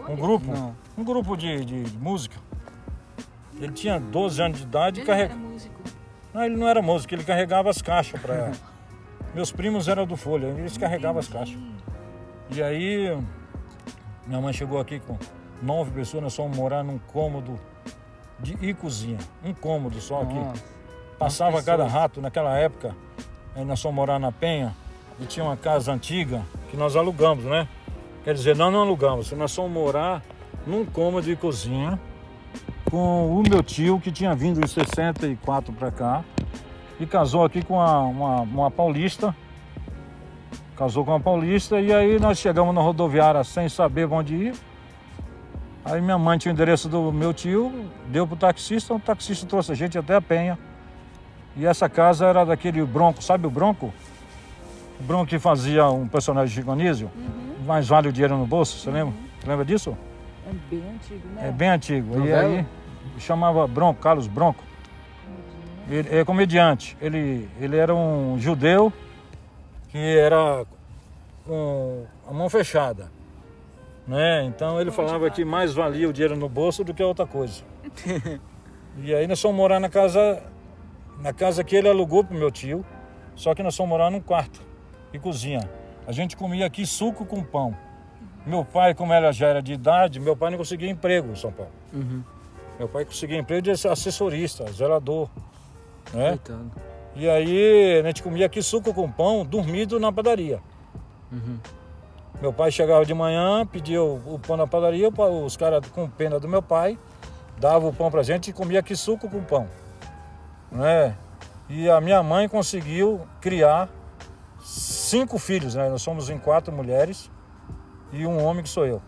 B: Um grupo?
C: Não.
B: Um grupo de, de, de música. Ele tinha 12 anos de idade e
D: Ele
B: carrega...
D: era músico.
B: Não, ele não era músico, ele carregava as caixas para Meus primos eram do Folha, eles carregavam as caixas. E aí, minha mãe chegou aqui com nove pessoas, nós fomos morar num cômodo de, e cozinha. Um cômodo só aqui.
C: Nossa.
B: Passava cada rato naquela época. Aí nós fomos morar na Penha e tinha uma casa antiga que nós alugamos, né? Quer dizer, nós não alugamos, nós fomos morar num cômodo e cozinha com o meu tio que tinha vindo em 64 para cá e casou aqui com uma, uma, uma paulista. Casou com uma paulista e aí nós chegamos na rodoviária sem saber onde ir. Aí minha mãe tinha o endereço do meu tio, deu pro taxista, o taxista trouxe a gente até a Penha. E essa casa era daquele Bronco, sabe o Bronco? O Bronco que fazia um personagem de Chico Anísio, mais vale o dinheiro no bolso, você lembra? Lembra disso?
D: É bem antigo, né?
B: É bem antigo. E
C: Novela?
B: Aí chamava Bronco, Carlos Bronco. Ele é comediante. Ele, ele era um judeu que era com a mão fechada. Né? Então ele falava que mais valia o dinheiro no bolso do que outra coisa. e aí nós fomos morar na casa, na casa que ele alugou pro meu tio, só que nós fomos morar num quarto e cozinha. A gente comia aqui suco com pão. Meu pai, como ela já era de idade, meu pai não conseguia emprego em São Paulo.
C: Uhum.
B: Meu pai conseguia emprego de assessorista, zelador. Né?
C: Coitado.
B: E aí a gente comia aqui suco com pão, dormido na padaria.
C: Uhum.
B: Meu pai chegava de manhã, pedia o, o pão na padaria, pa- os caras com pena do meu pai, davam o pão pra gente e comia aqui suco com pão. Né? E a minha mãe conseguiu criar cinco filhos, né? Nós somos em quatro mulheres e um homem que sou eu.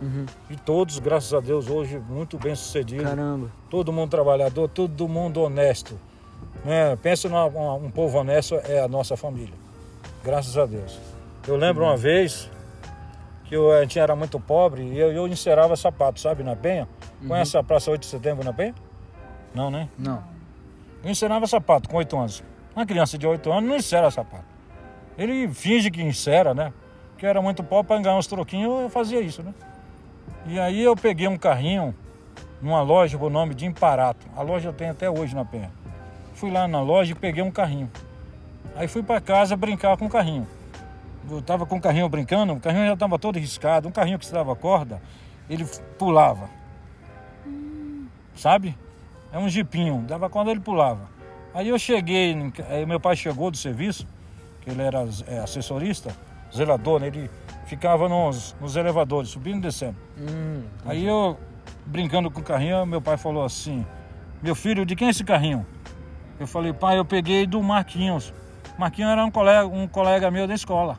C: Uhum.
B: E todos, graças a Deus, hoje muito bem sucedidos.
C: Caramba.
B: todo mundo trabalhador, todo mundo honesto. Né? Pensa num um povo honesto, é a nossa família. Graças a Deus. Eu lembro uma vez que eu, a gente era muito pobre e eu, eu encerava sapato, sabe, na Penha. Conhece a Praça 8 de Setembro na Penha? Não, né?
C: Não.
B: Eu encerava sapato com 8 anos. Uma criança de 8 anos não encera sapato. Ele finge que encera, né? Eu era muito pobre para ganhar uns troquinhos, eu fazia isso, né? E aí eu peguei um carrinho numa loja com o nome de Imparato. A loja tem até hoje na Penha. Fui lá na loja e peguei um carrinho. Aí fui para casa brincar com o carrinho. Eu tava com o carrinho brincando, o carrinho já estava todo riscado. Um carrinho que se dava corda, ele pulava. Sabe? É um jipinho, dava quando ele pulava. Aí eu cheguei, aí meu pai chegou do serviço, que ele era é, assessorista, zelador, né? ele ficava nos, nos elevadores, subindo e descendo.
C: Hum.
B: Aí eu, brincando com o carrinho, meu pai falou assim, meu filho, de quem é esse carrinho? Eu falei, pai, eu peguei do Marquinhos. Marquinhos era um colega, um colega meu da escola.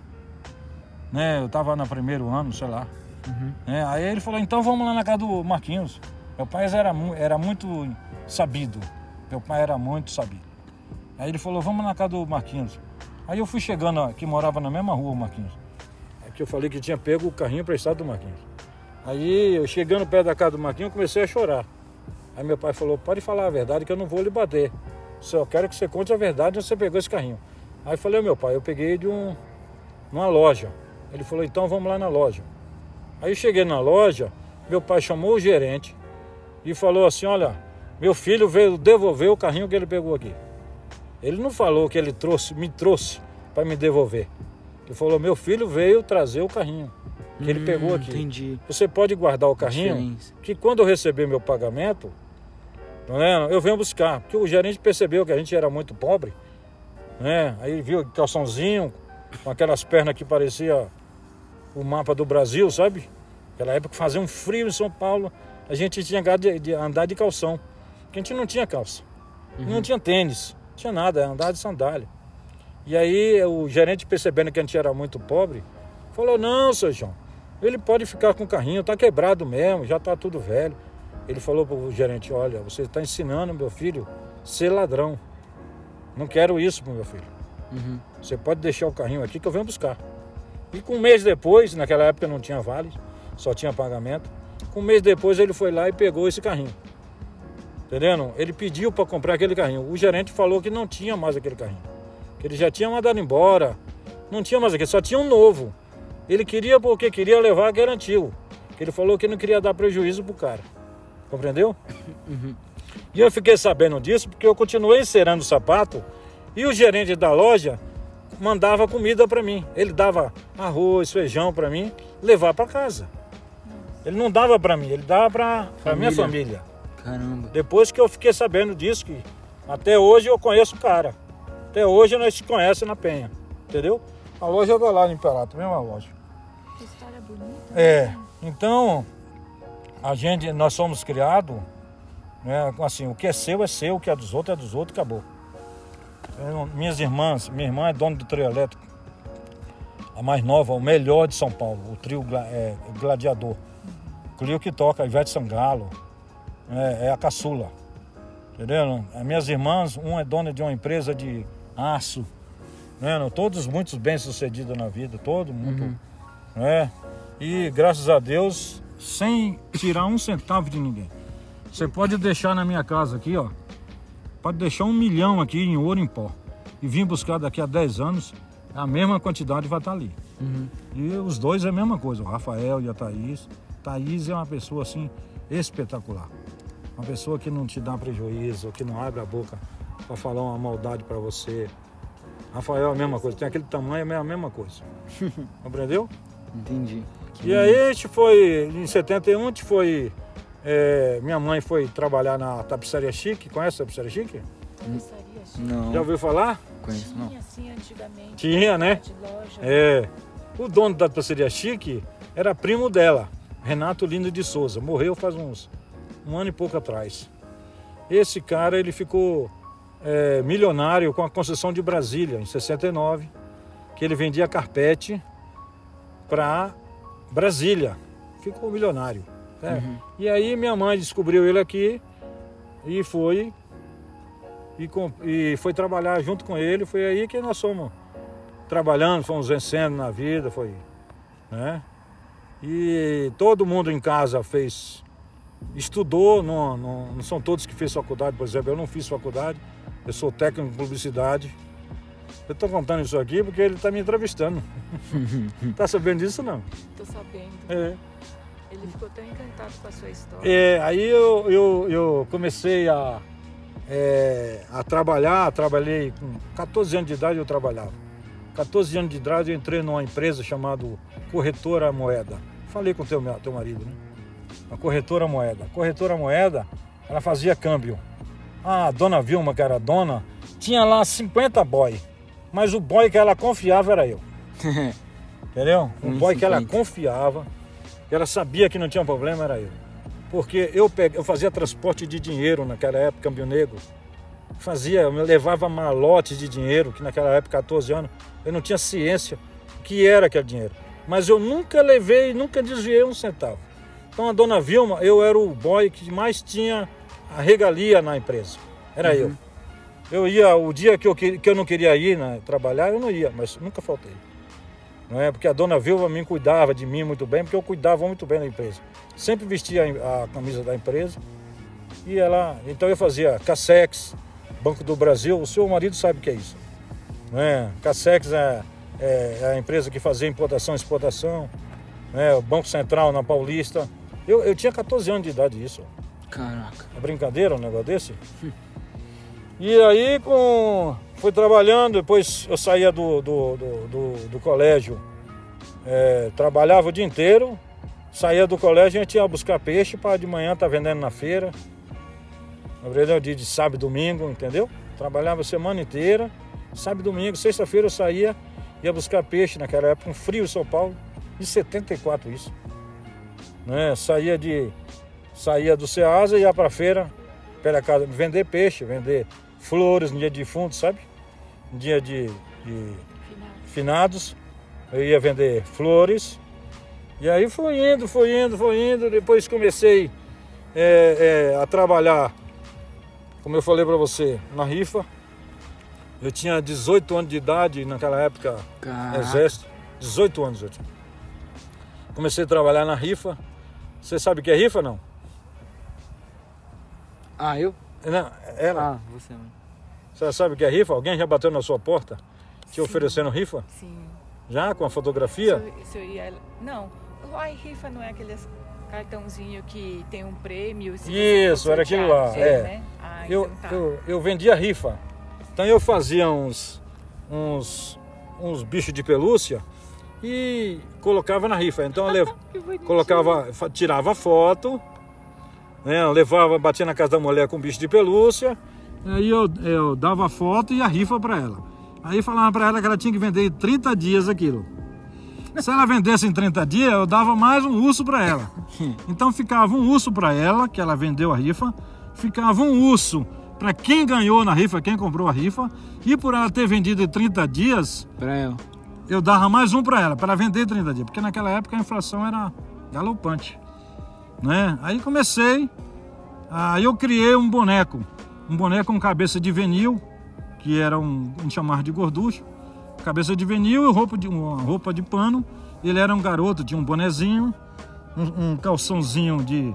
B: Né? Eu estava no primeiro ano, sei lá.
C: Uhum.
B: né? Aí ele falou, então vamos lá na casa do Marquinhos. Meu pai era, era muito sabido. Meu pai era muito sabido. Aí ele falou, vamos na casa do Marquinhos. Aí eu fui chegando, ó, que morava na mesma rua, o Marquinhos. Que eu falei que tinha pego o carrinho emprestado do Marquinhos. Aí eu chegando perto da casa do Marquinhos, comecei a chorar. Aí meu pai falou, pode falar a verdade que eu não vou lhe bater. Só quero que você conte a verdade onde você pegou esse carrinho. Aí eu falei, meu pai, eu peguei de um, numa loja. Ele falou, então vamos lá na loja. Aí eu cheguei na loja, meu pai chamou o gerente e falou assim, olha, meu filho veio devolver o carrinho que ele pegou aqui. Ele não falou que ele trouxe, me trouxe para me devolver. Ele falou, meu filho veio trazer o carrinho que ele
C: Hum,
B: pegou aqui.
C: Entendi.
B: Você pode guardar o carrinho, que quando eu receber meu pagamento, não é, eu venho buscar. Porque o gerente percebeu que a gente era muito pobre, né? Aí ele viu calçãozinho, com aquelas pernas que parecia o mapa do Brasil, sabe? Naquela época fazia um frio em São Paulo, a gente tinha que de, de andar de calção. Porque a gente não tinha calça, não tinha tênis, não tinha nada, era andar de sandália. E aí o gerente percebendo que a gente era muito pobre, falou, não, seu João, ele pode ficar com o carrinho, tá quebrado mesmo, já tá tudo velho. Ele falou pro gerente, olha, você está ensinando meu filho ser ladrão. Não quero isso pro meu filho.
C: Uhum.
B: Você pode deixar o carrinho aqui que eu venho buscar. E com um mês depois, naquela época não tinha vale, só tinha pagamento. Com um mês depois ele foi lá e pegou esse carrinho. Entendendo? Ele pediu para comprar aquele carrinho. O gerente falou que não tinha mais aquele carrinho. Que ele já tinha mandado embora. Não tinha mais aquele, só tinha um novo. Ele queria porque queria levar. Que ele falou que não queria dar prejuízo pro cara. Compreendeu? E eu fiquei sabendo disso porque eu continuei encerando o sapato e o gerente da loja mandava comida para mim. Ele dava arroz, feijão para mim levar para casa. Ele não dava pra mim, ele dava pra, pra minha
C: Família.
B: família.
C: Caramba.
B: Depois que eu fiquei sabendo disso, que até hoje eu conheço o cara. Até hoje nós se conhecemos na Penha. Entendeu? A loja tá lá no Imperato, mesma loja.
D: Que história bonita.
B: É, então a gente, nós somos criados, né, assim, o que é seu é seu, o que é dos outros é dos outros, acabou. Eu minhas irmãs, minha irmã é dona do trio elétrico, a mais nova, o melhor de São Paulo, o trio é, Gladiador. O trio que toca Ivete Sangalo, é, é a caçula. Entendeu? As minhas irmãs, uma é dona de uma empresa de aço, né? todos muito bem sucedidos na vida, todo mundo né? E graças a Deus, sem tirar um centavo de ninguém. Você pode deixar na minha casa aqui, ó. Pode deixar um milhão aqui em ouro em pó. E vir buscar daqui a 10 anos, a mesma quantidade vai estar ali.
C: Uhum.
B: E os dois é a mesma coisa, o Rafael e a Thaís. Thaís é uma pessoa assim espetacular. Uma pessoa que não te dá prejuízo, que não abre a boca para falar uma maldade para você. Rafael é a mesma coisa, tem aquele tamanho, é a mesma coisa. Compreendeu?
C: Entendi.
B: E aí gente foi, em 71, a gente foi. é, minha mãe foi trabalhar na tapeçaria chique, conhece a tapeçaria chique?
D: Tapeçaria chique.
C: Não,
B: Já ouviu falar?
C: conheço não.
D: Tinha assim antigamente.
B: Tinha, né?
D: De loja.
B: É. O dono da tapeçaria chique era primo dela, Renato Lindo de Souza. Morreu faz uns um ano e pouco atrás. Esse cara ele ficou é, milionário com a concessão de Brasília em 69, que ele vendia carpete para Brasília. Ficou milionário. né? E aí minha mãe descobriu ele aqui e foi e, com- e foi trabalhar junto com ele. Foi aí que nós fomos trabalhando, fomos vencendo na vida, foi, né? E todo mundo em casa fez, estudou, não, não, não são todos que fez faculdade, por exemplo, eu não fiz faculdade, eu sou técnico em publicidade. Eu estou contando isso aqui porque ele está me entrevistando. tá sabendo disso não?
D: Tô sabendo.
B: É.
D: Ele ficou tão encantado com a sua história.
B: É, aí eu, eu, eu comecei a, é, a trabalhar, trabalhei com 14 anos de idade eu trabalhava. 14 anos de idade eu entrei numa empresa chamada Corretora Moeda. Falei com o teu, teu marido, né? A Corretora Moeda. A Corretora Moeda, ela fazia câmbio. A dona Vilma, que era dona, tinha lá 50 boy. Mas o boy que ela confiava era eu. Entendeu? Um boy que ela
C: 1,50.
B: confiava, que ela sabia que não tinha problema, era eu. Porque eu, pe- eu fazia transporte de dinheiro naquela época, câmbio negro. Fazia, eu levava malotes de dinheiro, que naquela época, 14 anos, eu não tinha ciência que era aquele dinheiro. Mas eu nunca levei, nunca desviei um centavo. Então a dona Vilma, eu era o boy que mais tinha a regalia na empresa. Era eu. Eu ia, o dia que eu, que eu não queria ir né, trabalhar, eu não ia, mas nunca faltei. Não é? Porque a dona Vilma me cuidava de mim muito bem, porque eu cuidava muito bem da empresa. Sempre vestia a, a camisa da empresa. E ela, então eu fazia Cassex, Banco do Brasil, o seu marido sabe o que é isso. Não é? Cassex é, é- é a empresa que fazia importação e exportação. Né? O Banco Central na Paulista. Eu, eu tinha 14 anos de idade isso.
C: Caraca.
B: É brincadeira um negócio desse? E aí com... fui trabalhando, depois eu saía do, do, do, do- do colégio, é, trabalhava o dia inteiro, saía do colégio a gente ia buscar peixe para de manhã estar vendendo na feira. Na verdade, dia de sábado e domingo, entendeu? Trabalhava a semana inteira, sábado e domingo, sexta-feira eu saía, ia buscar peixe naquela época, um frio em São Paulo, em 74 isso. Né? Saía de saía do Ceasa e ia para feira, pela casa, vender peixe, vender flores no dia de fundo, sabe? No dia de, de finados, eu ia vender flores. E aí foi indo, foi indo, foi indo. Depois comecei é, é, a trabalhar, como eu falei para você, na rifa. Eu tinha 18 anos de idade naquela época,
C: Caraca.
B: exército. 18 anos eu tinha. Comecei a trabalhar na rifa. Você sabe o que é rifa, não?
C: Ah, eu?
B: Não, ela.
C: Ah, você.
B: Você sabe o que é rifa? Alguém já bateu na sua porta te
D: Sim.
B: oferecendo rifa?
D: Sim.
B: Já? Com a
D: Se
B: fotografia?
D: eu, se eu ia... Não, Ai Rifa não é aqueles cartãozinho que tem um prêmio?
B: Isso, era aquilo lá, é.
D: né? Ah,
B: Eu,
D: então tá.
B: eu, eu vendia rifa. Então eu fazia uns, uns, uns bichos de pelúcia e colocava na rifa. Então eu levo, colocava, tirava foto, né? eu levava, batia na casa da mulher com bicho de pelúcia, aí eu, eu dava a foto e a rifa para ela. Aí falava para ela que ela tinha que vender em 30 dias aquilo. Se ela vendesse em 30 dias, eu dava mais um urso para ela. Então ficava um urso para ela, que ela vendeu a rifa, ficava um urso para quem ganhou na rifa, quem comprou a rifa, e por ela ter vendido em 30 dias,
C: ela.
B: eu dava mais um para ela, para ela vender em 30 dias, porque naquela época a inflação era galopante. Né? Aí comecei, aí eu criei um boneco, um boneco com cabeça de vinil, que era um, um chamar de gorducho, cabeça de vinil e roupa de, uma roupa de pano. Ele era um garoto, tinha um bonezinho, um, um calçãozinho de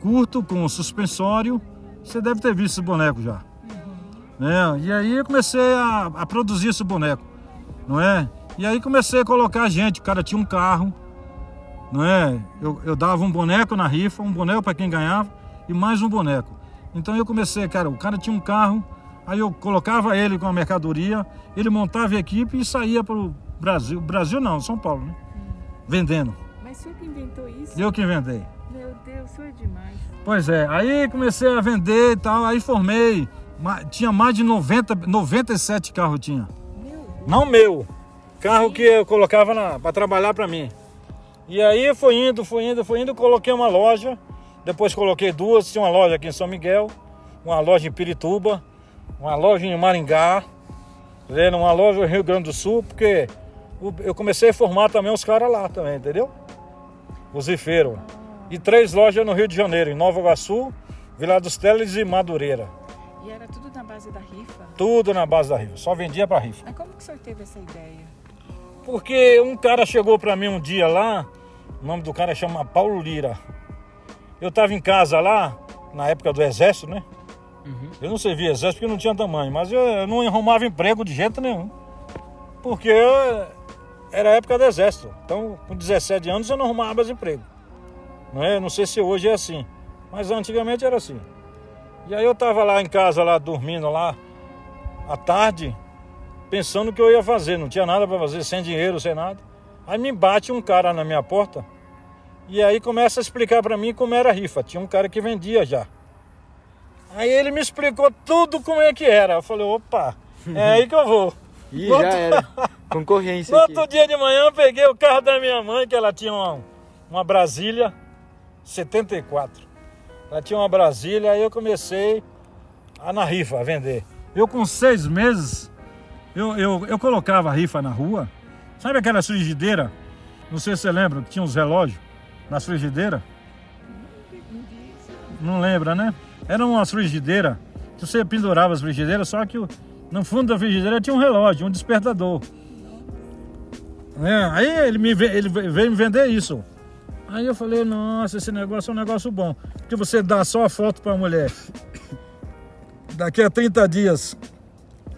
B: curto com suspensório. Você deve ter visto esse boneco já. Né? E aí eu comecei a, a produzir esse boneco não é? E aí comecei a colocar gente, o cara tinha um carro, não é? Eu, eu dava um boneco na rifa, um boneco para quem ganhava e mais um boneco. Então eu comecei, cara, o cara tinha um carro, aí eu colocava ele com a mercadoria, ele montava a equipe e saía para o Brasil, Brasil não, São Paulo, né? Vendendo.
D: Mas o senhor que inventou isso?
B: Eu que inventei.
D: Meu Deus, o senhor é demais.
B: Pois é, aí comecei a vender e tal, aí formei, tinha mais de 90, 97 carros tinha.
D: Meu Deus.
B: Não meu. Carro que eu colocava para trabalhar para mim. E aí foi indo, foi indo, foi indo, coloquei uma loja. Depois coloquei duas, tinha uma loja aqui em São Miguel, uma loja em Pirituba, uma loja em Maringá, entendeu? uma loja no Rio Grande do Sul, porque eu comecei a formar também os caras lá também, entendeu? Os rifeiros. E três lojas no Rio de Janeiro, em Nova Iguaçu, Vila dos Teles e Madureira.
D: E era tudo na base da rifa?
B: Tudo na base da rifa, só vendia para rifa.
D: Mas como que o senhor teve essa ideia?
B: Porque um cara chegou pra mim um dia lá, o nome do cara chama Paulo Lira. Eu tava em casa lá, na época do exército, né? Eu não servia exército porque não tinha tamanho, mas eu, eu não arrumava emprego de jeito nenhum. Porque eu- era a época do exército. Então, com 17 anos eu não arrumava mais emprego. Não, é? não sei se hoje é assim, mas antigamente era assim. E aí eu tava lá em casa, lá dormindo lá, à tarde, pensando o que eu ia fazer, não tinha nada para fazer, sem dinheiro, sem nada. Aí me bate um cara na minha porta e aí começa a explicar para mim como era a rifa. Tinha um cara que vendia já. Aí ele me explicou tudo como é que era. Eu falei, opa, é aí que eu vou.
C: Ih, já
B: outro-
C: era. Concorrência
B: No outro dia de manhã eu peguei o carro da minha mãe, que ela tinha uma, uma Brasília 74. Ela tinha uma Brasília, aí eu comecei a na rifa a vender. Eu com seis meses, eu, eu, eu colocava a rifa na rua. Sabe aquela frigideira? Não sei se você lembra, que tinha uns relógios nas frigideiras. Não lembra, né? Era uma frigideira que você pendurava as frigideiras, só que no fundo da frigideira tinha um relógio, um despertador. É, aí ele, me, ele veio me vender isso. Aí eu falei, nossa, esse negócio é um negócio bom. Porque você dá só a foto para a mulher. Daqui a 30 dias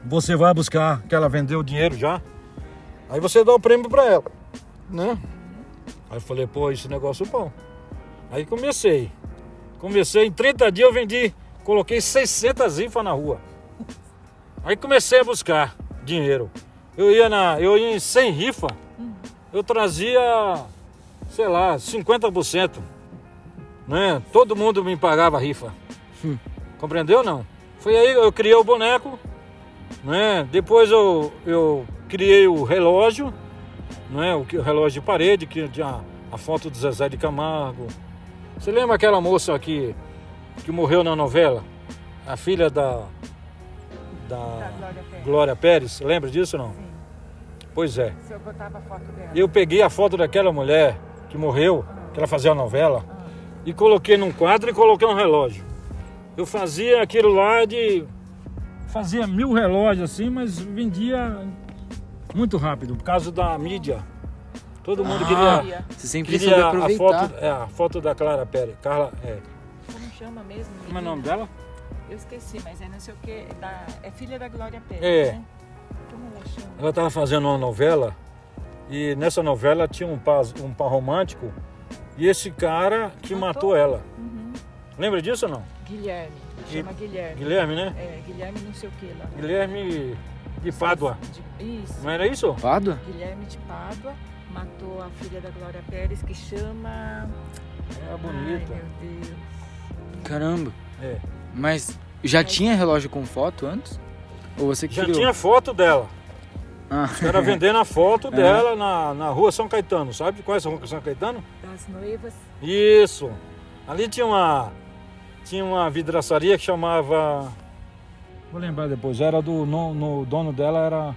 B: você vai buscar, que ela vendeu o dinheiro já. Aí você dá o prêmio para ela. Né? Aí eu falei, pô, esse negócio é bom. Aí comecei. Comecei, em 30 dias eu vendi, coloquei 600 rifas na rua. Aí comecei a buscar dinheiro. Eu ia, na, eu ia em 100 rifa, eu trazia, sei lá, 50%. Né? Todo mundo me pagava rifa. Compreendeu ou não? Foi aí que eu criei o boneco, né? Depois eu, eu criei o relógio, né? o, o relógio de parede, que tinha a foto do Zezé de Camargo. Você lembra aquela moça que, que morreu na novela? A filha da,
D: Da
B: da
D: Glória Pérez.
B: Glória Pérez, lembra disso ou não?
D: Sim.
B: Pois é.
D: O senhor botava a foto dela.
B: Eu peguei a foto daquela mulher que morreu, que ela fazia a novela, e coloquei num quadro e coloquei um relógio. Eu fazia aquilo lá de. Fazia mil relógios assim, mas vendia muito rápido, por causa da mídia. Todo mundo
C: Ah,
B: queria,
C: Você sempre
B: queria a
C: aproveitar.
B: foto, é, a foto da Clara Pérez. Carla, é.
D: Como chama mesmo?
B: Como é o nome dela?
D: Eu esqueci, mas é não sei o que. Da... É filha da Glória Pérez,
B: É.
D: né? Como ela chama?
B: Ela estava fazendo uma novela e nessa novela tinha um par, um par romântico e esse cara que
D: Matou?
B: matou ela.
D: Uhum.
B: Lembra disso ou não?
D: Guilherme. Chama Guilherme.
B: Guilherme, né?
D: É, Guilherme não sei o que lá.
B: Guilherme de Pádua.
D: De- Isso.
B: Não era isso?
C: Pádua?
D: Guilherme de Pádua matou a filha da Glória Pérez, que chama.
B: É bonita.
D: Ai, meu Deus.
C: Caramba.
B: É.
C: Mas já tinha relógio com foto antes? Ou você que
B: Já
C: criou?
B: tinha foto dela.
C: Ah.
B: Caras vendendo a foto dela na, na rua São Caetano, sabe? Conhece a rua São Caetano?
D: Das noivas.
B: Isso. Ali tinha uma tinha uma vidraçaria que chamava Vou lembrar depois, era do no, no dono dela era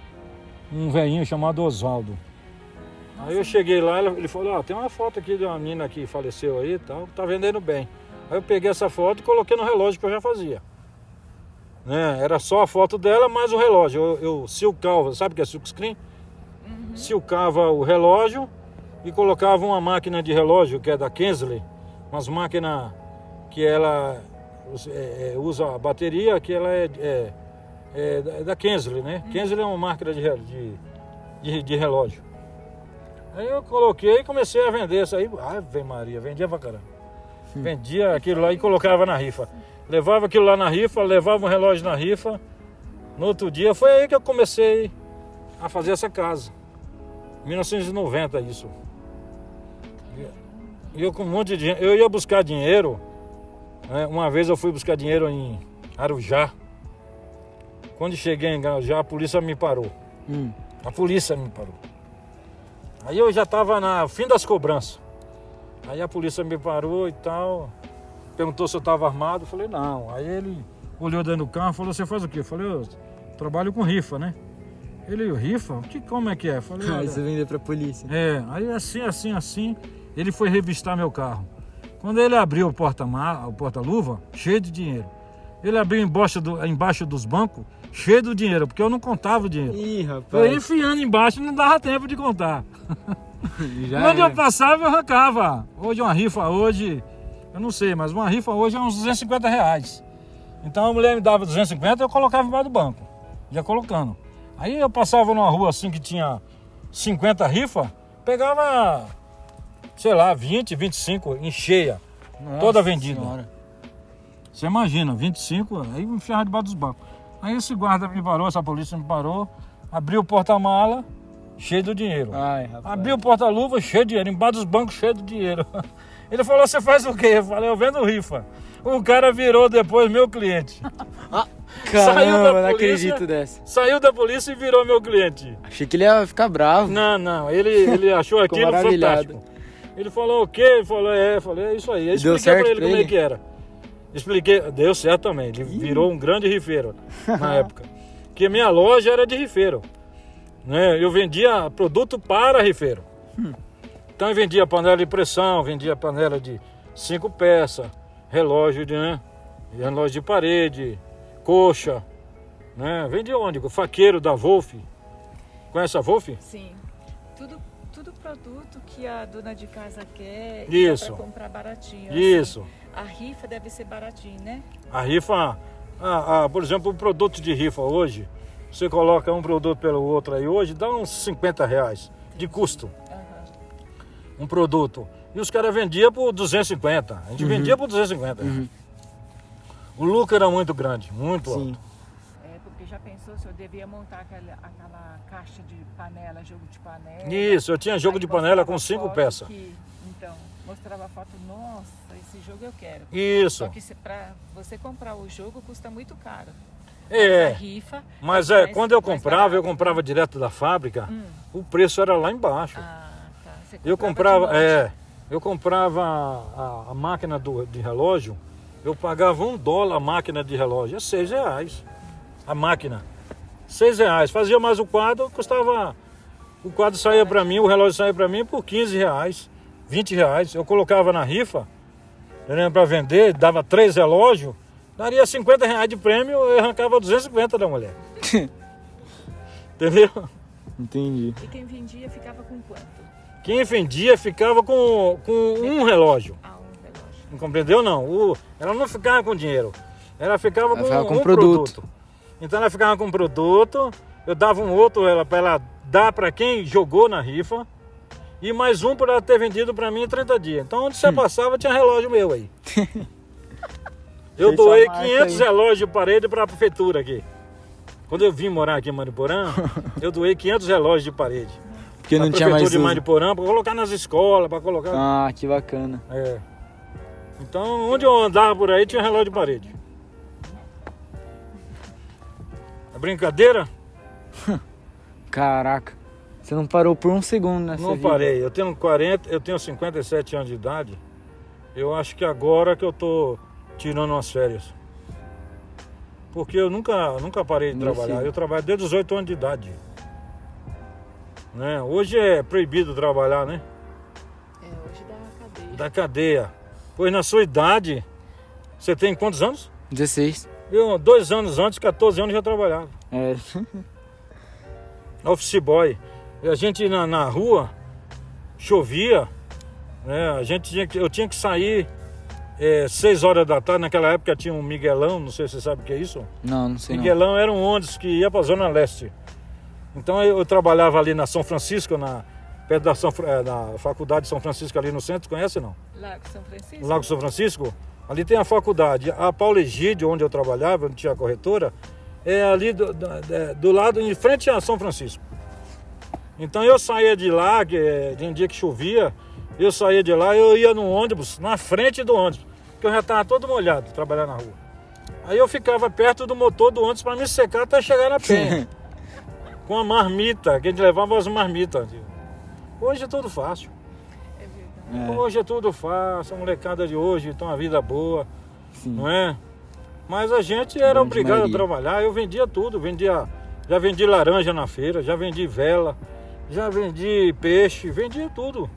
B: um velhinho chamado Oswaldo. Aí eu cheguei lá, ele falou: "Ó, tem uma foto aqui de uma menina que faleceu aí, e tal, tá vendendo bem". Aí eu peguei essa foto e coloquei no relógio que eu já fazia. Né? Era só a foto dela mais o relógio. Eu, eu silcava, sabe o que é silk screen? Silcava o relógio e colocava uma máquina de relógio que é da Kensley, umas máquinas que ela é, é, usa a bateria, que ela é, é, é da- da Kensley, né? Kensley é uma marca de, de, de, de relógio. Aí eu coloquei e comecei a vender isso aí. Ave Maria, vendia pra caramba. Vendia aquilo lá e colocava na rifa. Levava aquilo lá na rifa, levava um relógio na rifa. No outro dia foi aí que eu comecei a fazer essa casa. 1990 isso. E eu com um monte de dinheiro. Eu ia buscar dinheiro. Né? Uma vez eu fui buscar dinheiro em Arujá. Quando cheguei em Arujá, a polícia me parou.
C: Hum.
B: A polícia me parou. Aí eu já estava no fim das cobranças. Aí a polícia me parou e tal. Perguntou se eu estava armado. Eu falei, não. Aí ele olhou dentro do carro e falou, você faz o quê? Eu falei, eu trabalho com rifa, né? Ele, rifa? Que, como é que é? Eu falei, olha,
C: você vendeu pra polícia.
B: é, aí assim, assim, assim, ele foi revistar meu carro. Quando ele abriu o porta-luva, porta cheio de dinheiro. Ele abriu embaixo, do, embaixo dos bancos, cheio do dinheiro, porque eu não contava o dinheiro.
C: Ih, rapaz.
B: enfiando embaixo, não dava tempo de contar.
C: Já
B: Onde eu
C: era.
B: passava, eu arrancava. Hoje uma rifa, hoje, eu não sei, mas uma rifa hoje é uns 250 reais. Então a mulher me dava 250, eu colocava embaixo do banco, já colocando. Aí eu passava numa rua assim que tinha 50 rifa, pegava, sei lá, 20, 25 em cheia,
C: Nossa
B: toda vendida.
C: Senhora.
B: Você imagina, 25, aí enfiava debaixo dos bancos. Aí esse guarda me parou, essa polícia me parou, abriu o porta-mala, cheio do dinheiro.
C: Ai.
B: Abriu o porta-luva, cheio de dinheiro, embaixo dos bancos, cheio de dinheiro. Ele falou, você faz o quê? Eu falei, eu vendo rifa. O cara virou depois meu cliente. Saiu
C: Caramba,
B: da
C: não
B: polícia.
C: acredito dessa.
B: Saiu da polícia e virou meu cliente.
C: Achei que ele ia ficar bravo.
B: Não, não, ele, ele achou aquilo fantástico. Ele falou o quê? Ele falou, é, eu falei, é isso aí. Eu expliquei
C: certo
B: pra ele
C: pra
B: como é que era. Expliquei, deu certo também. Ele virou um grande rifeiro na época. Porque minha loja era de rifeiro. Né? Eu vendia produto para rifeiro.
C: Hum.
B: Então eu vendia panela de pressão, vendia panela de cinco peças, relógio de, né? relógio de parede, coxa. Né? Vendia onde? O faqueiro da Wolf. Conhece a Wolf?
D: Sim. Produto que a dona de casa quer
B: Isso.
D: para comprar baratinho. assim.
B: Isso.
D: A rifa deve ser baratinho, né?
B: A rifa, ah, ah, por exemplo, o produto de rifa hoje, você coloca um produto pelo outro aí hoje, dá uns 50 reais de custo.
D: Aham.
B: Um produto. E os caras vendiam por 250. A gente vendia por 250. O lucro era muito grande, muito
C: Sim.
B: alto.
D: É, eu devia montar aquela, aquela caixa de panela, jogo de panela.
B: Isso, eu tinha jogo de panela com cinco peças.
D: que- então, mostrava a foto, nossa, esse jogo eu quero.
B: Isso.
D: Só que se, pra você comprar o jogo custa muito caro.
B: É.
D: rifa.
B: Mas é,
D: mais-
B: quando eu comprava, eu comprava direto da fábrica,
D: Hum.
B: o preço era lá embaixo.
D: Ah, tá. Você
B: Eu
D: comprava
B: comprava, é, eu comprava a, a máquina do, de relógio, eu pagava um dólar a máquina de relógio, é seis reais a máquina, seis reais. Fazia mais o quadro, custava, o quadro saía para mim, o relógio saía para mim por 15 reais, 20 reais. Eu colocava na rifa, para vender, dava três relógios, daria 50 reais de prêmio, eu arrancava 250 da mulher. Entendeu?
C: Entendi.
D: E quem vendia ficava com quanto?
B: Quem vendia ficava com, com um relógio.
D: Ah, um relógio.
B: Não compreendeu não? O- ela não ficava com dinheiro. Ela ficava
C: Ela
B: com,
C: ficava com
B: um
C: produto.
B: produto. Então ela ficava com um produto, eu dava um outro ela para ela dar para quem jogou na rifa e mais um para ela ter vendido para mim em 30 dias. Então onde você passava tinha relógio meu aí. eu
C: sua
B: doei
C: marca
B: 500
C: aí.
B: relógios de parede para a prefeitura aqui. Quando eu vim morar aqui em Mariporã, eu doei 500 relógios de parede.
C: Porque não tinha mais
B: prefeitura de
C: uso.
B: Mariporã, para colocar nas escolas, para colocar...
C: Ah, que bacana.
B: É. Então, onde eu andava por aí tinha relógio de parede. É brincadeira?
C: Caraca. Você não parou por um segundo nessa
B: Não
C: vida.
B: parei. Eu tenho 40, eu tenho 57 anos de idade. Eu acho que agora que eu tô tirando umas férias. Porque eu nunca, nunca parei de trabalhar. Eu trabalho desde os 8 anos de idade. Né? Hoje é proibido trabalhar, né?
D: É, hoje dá cadeia.
B: Da cadeia. Pois na sua idade, você tem quantos anos?
C: 16.
B: Eu, dois anos antes, 14 anos, já trabalhava.
C: É.
B: office boy. E a gente na, na rua chovia, né? A gente tinha que, eu tinha que sair é, 6 horas da tarde. Naquela época tinha um Miguelão, não sei se você sabe o que é isso.
C: Não, não sei não.
B: Miguelão era um ônibus que ia para a Zona Leste. Então eu, eu trabalhava ali na São Francisco, na, perto da São, na Faculdade de São Francisco ali no centro, conhece não?
D: Lago São Francisco?
B: Lago São Francisco, ali tem a faculdade. A Paulo Egídio, onde eu trabalhava, onde tinha a corretora, é ali do, da- da- do lado, em frente a São Francisco. Então eu saía de lá, que eh, tinha um dia que chovia, eu saía de lá, eu ia no ônibus, na frente do ônibus, porque eu já estava todo molhado trabalhando na rua. Aí eu ficava perto do motor do ônibus para me secar até chegar na penha. com a marmita, que a gente levava as marmitas. Hoje é tudo fácil.
D: É
B: Hoje é tudo fácil, a molecada de hoje tem uma vida boa,
C: sim.
B: não é? Mas a gente era
C: Grande
B: obrigado
C: maioria.
B: a trabalhar, eu vendia tudo, vendia, já vendi laranja na feira, já vendi vela, já vendi peixe, vendia tudo.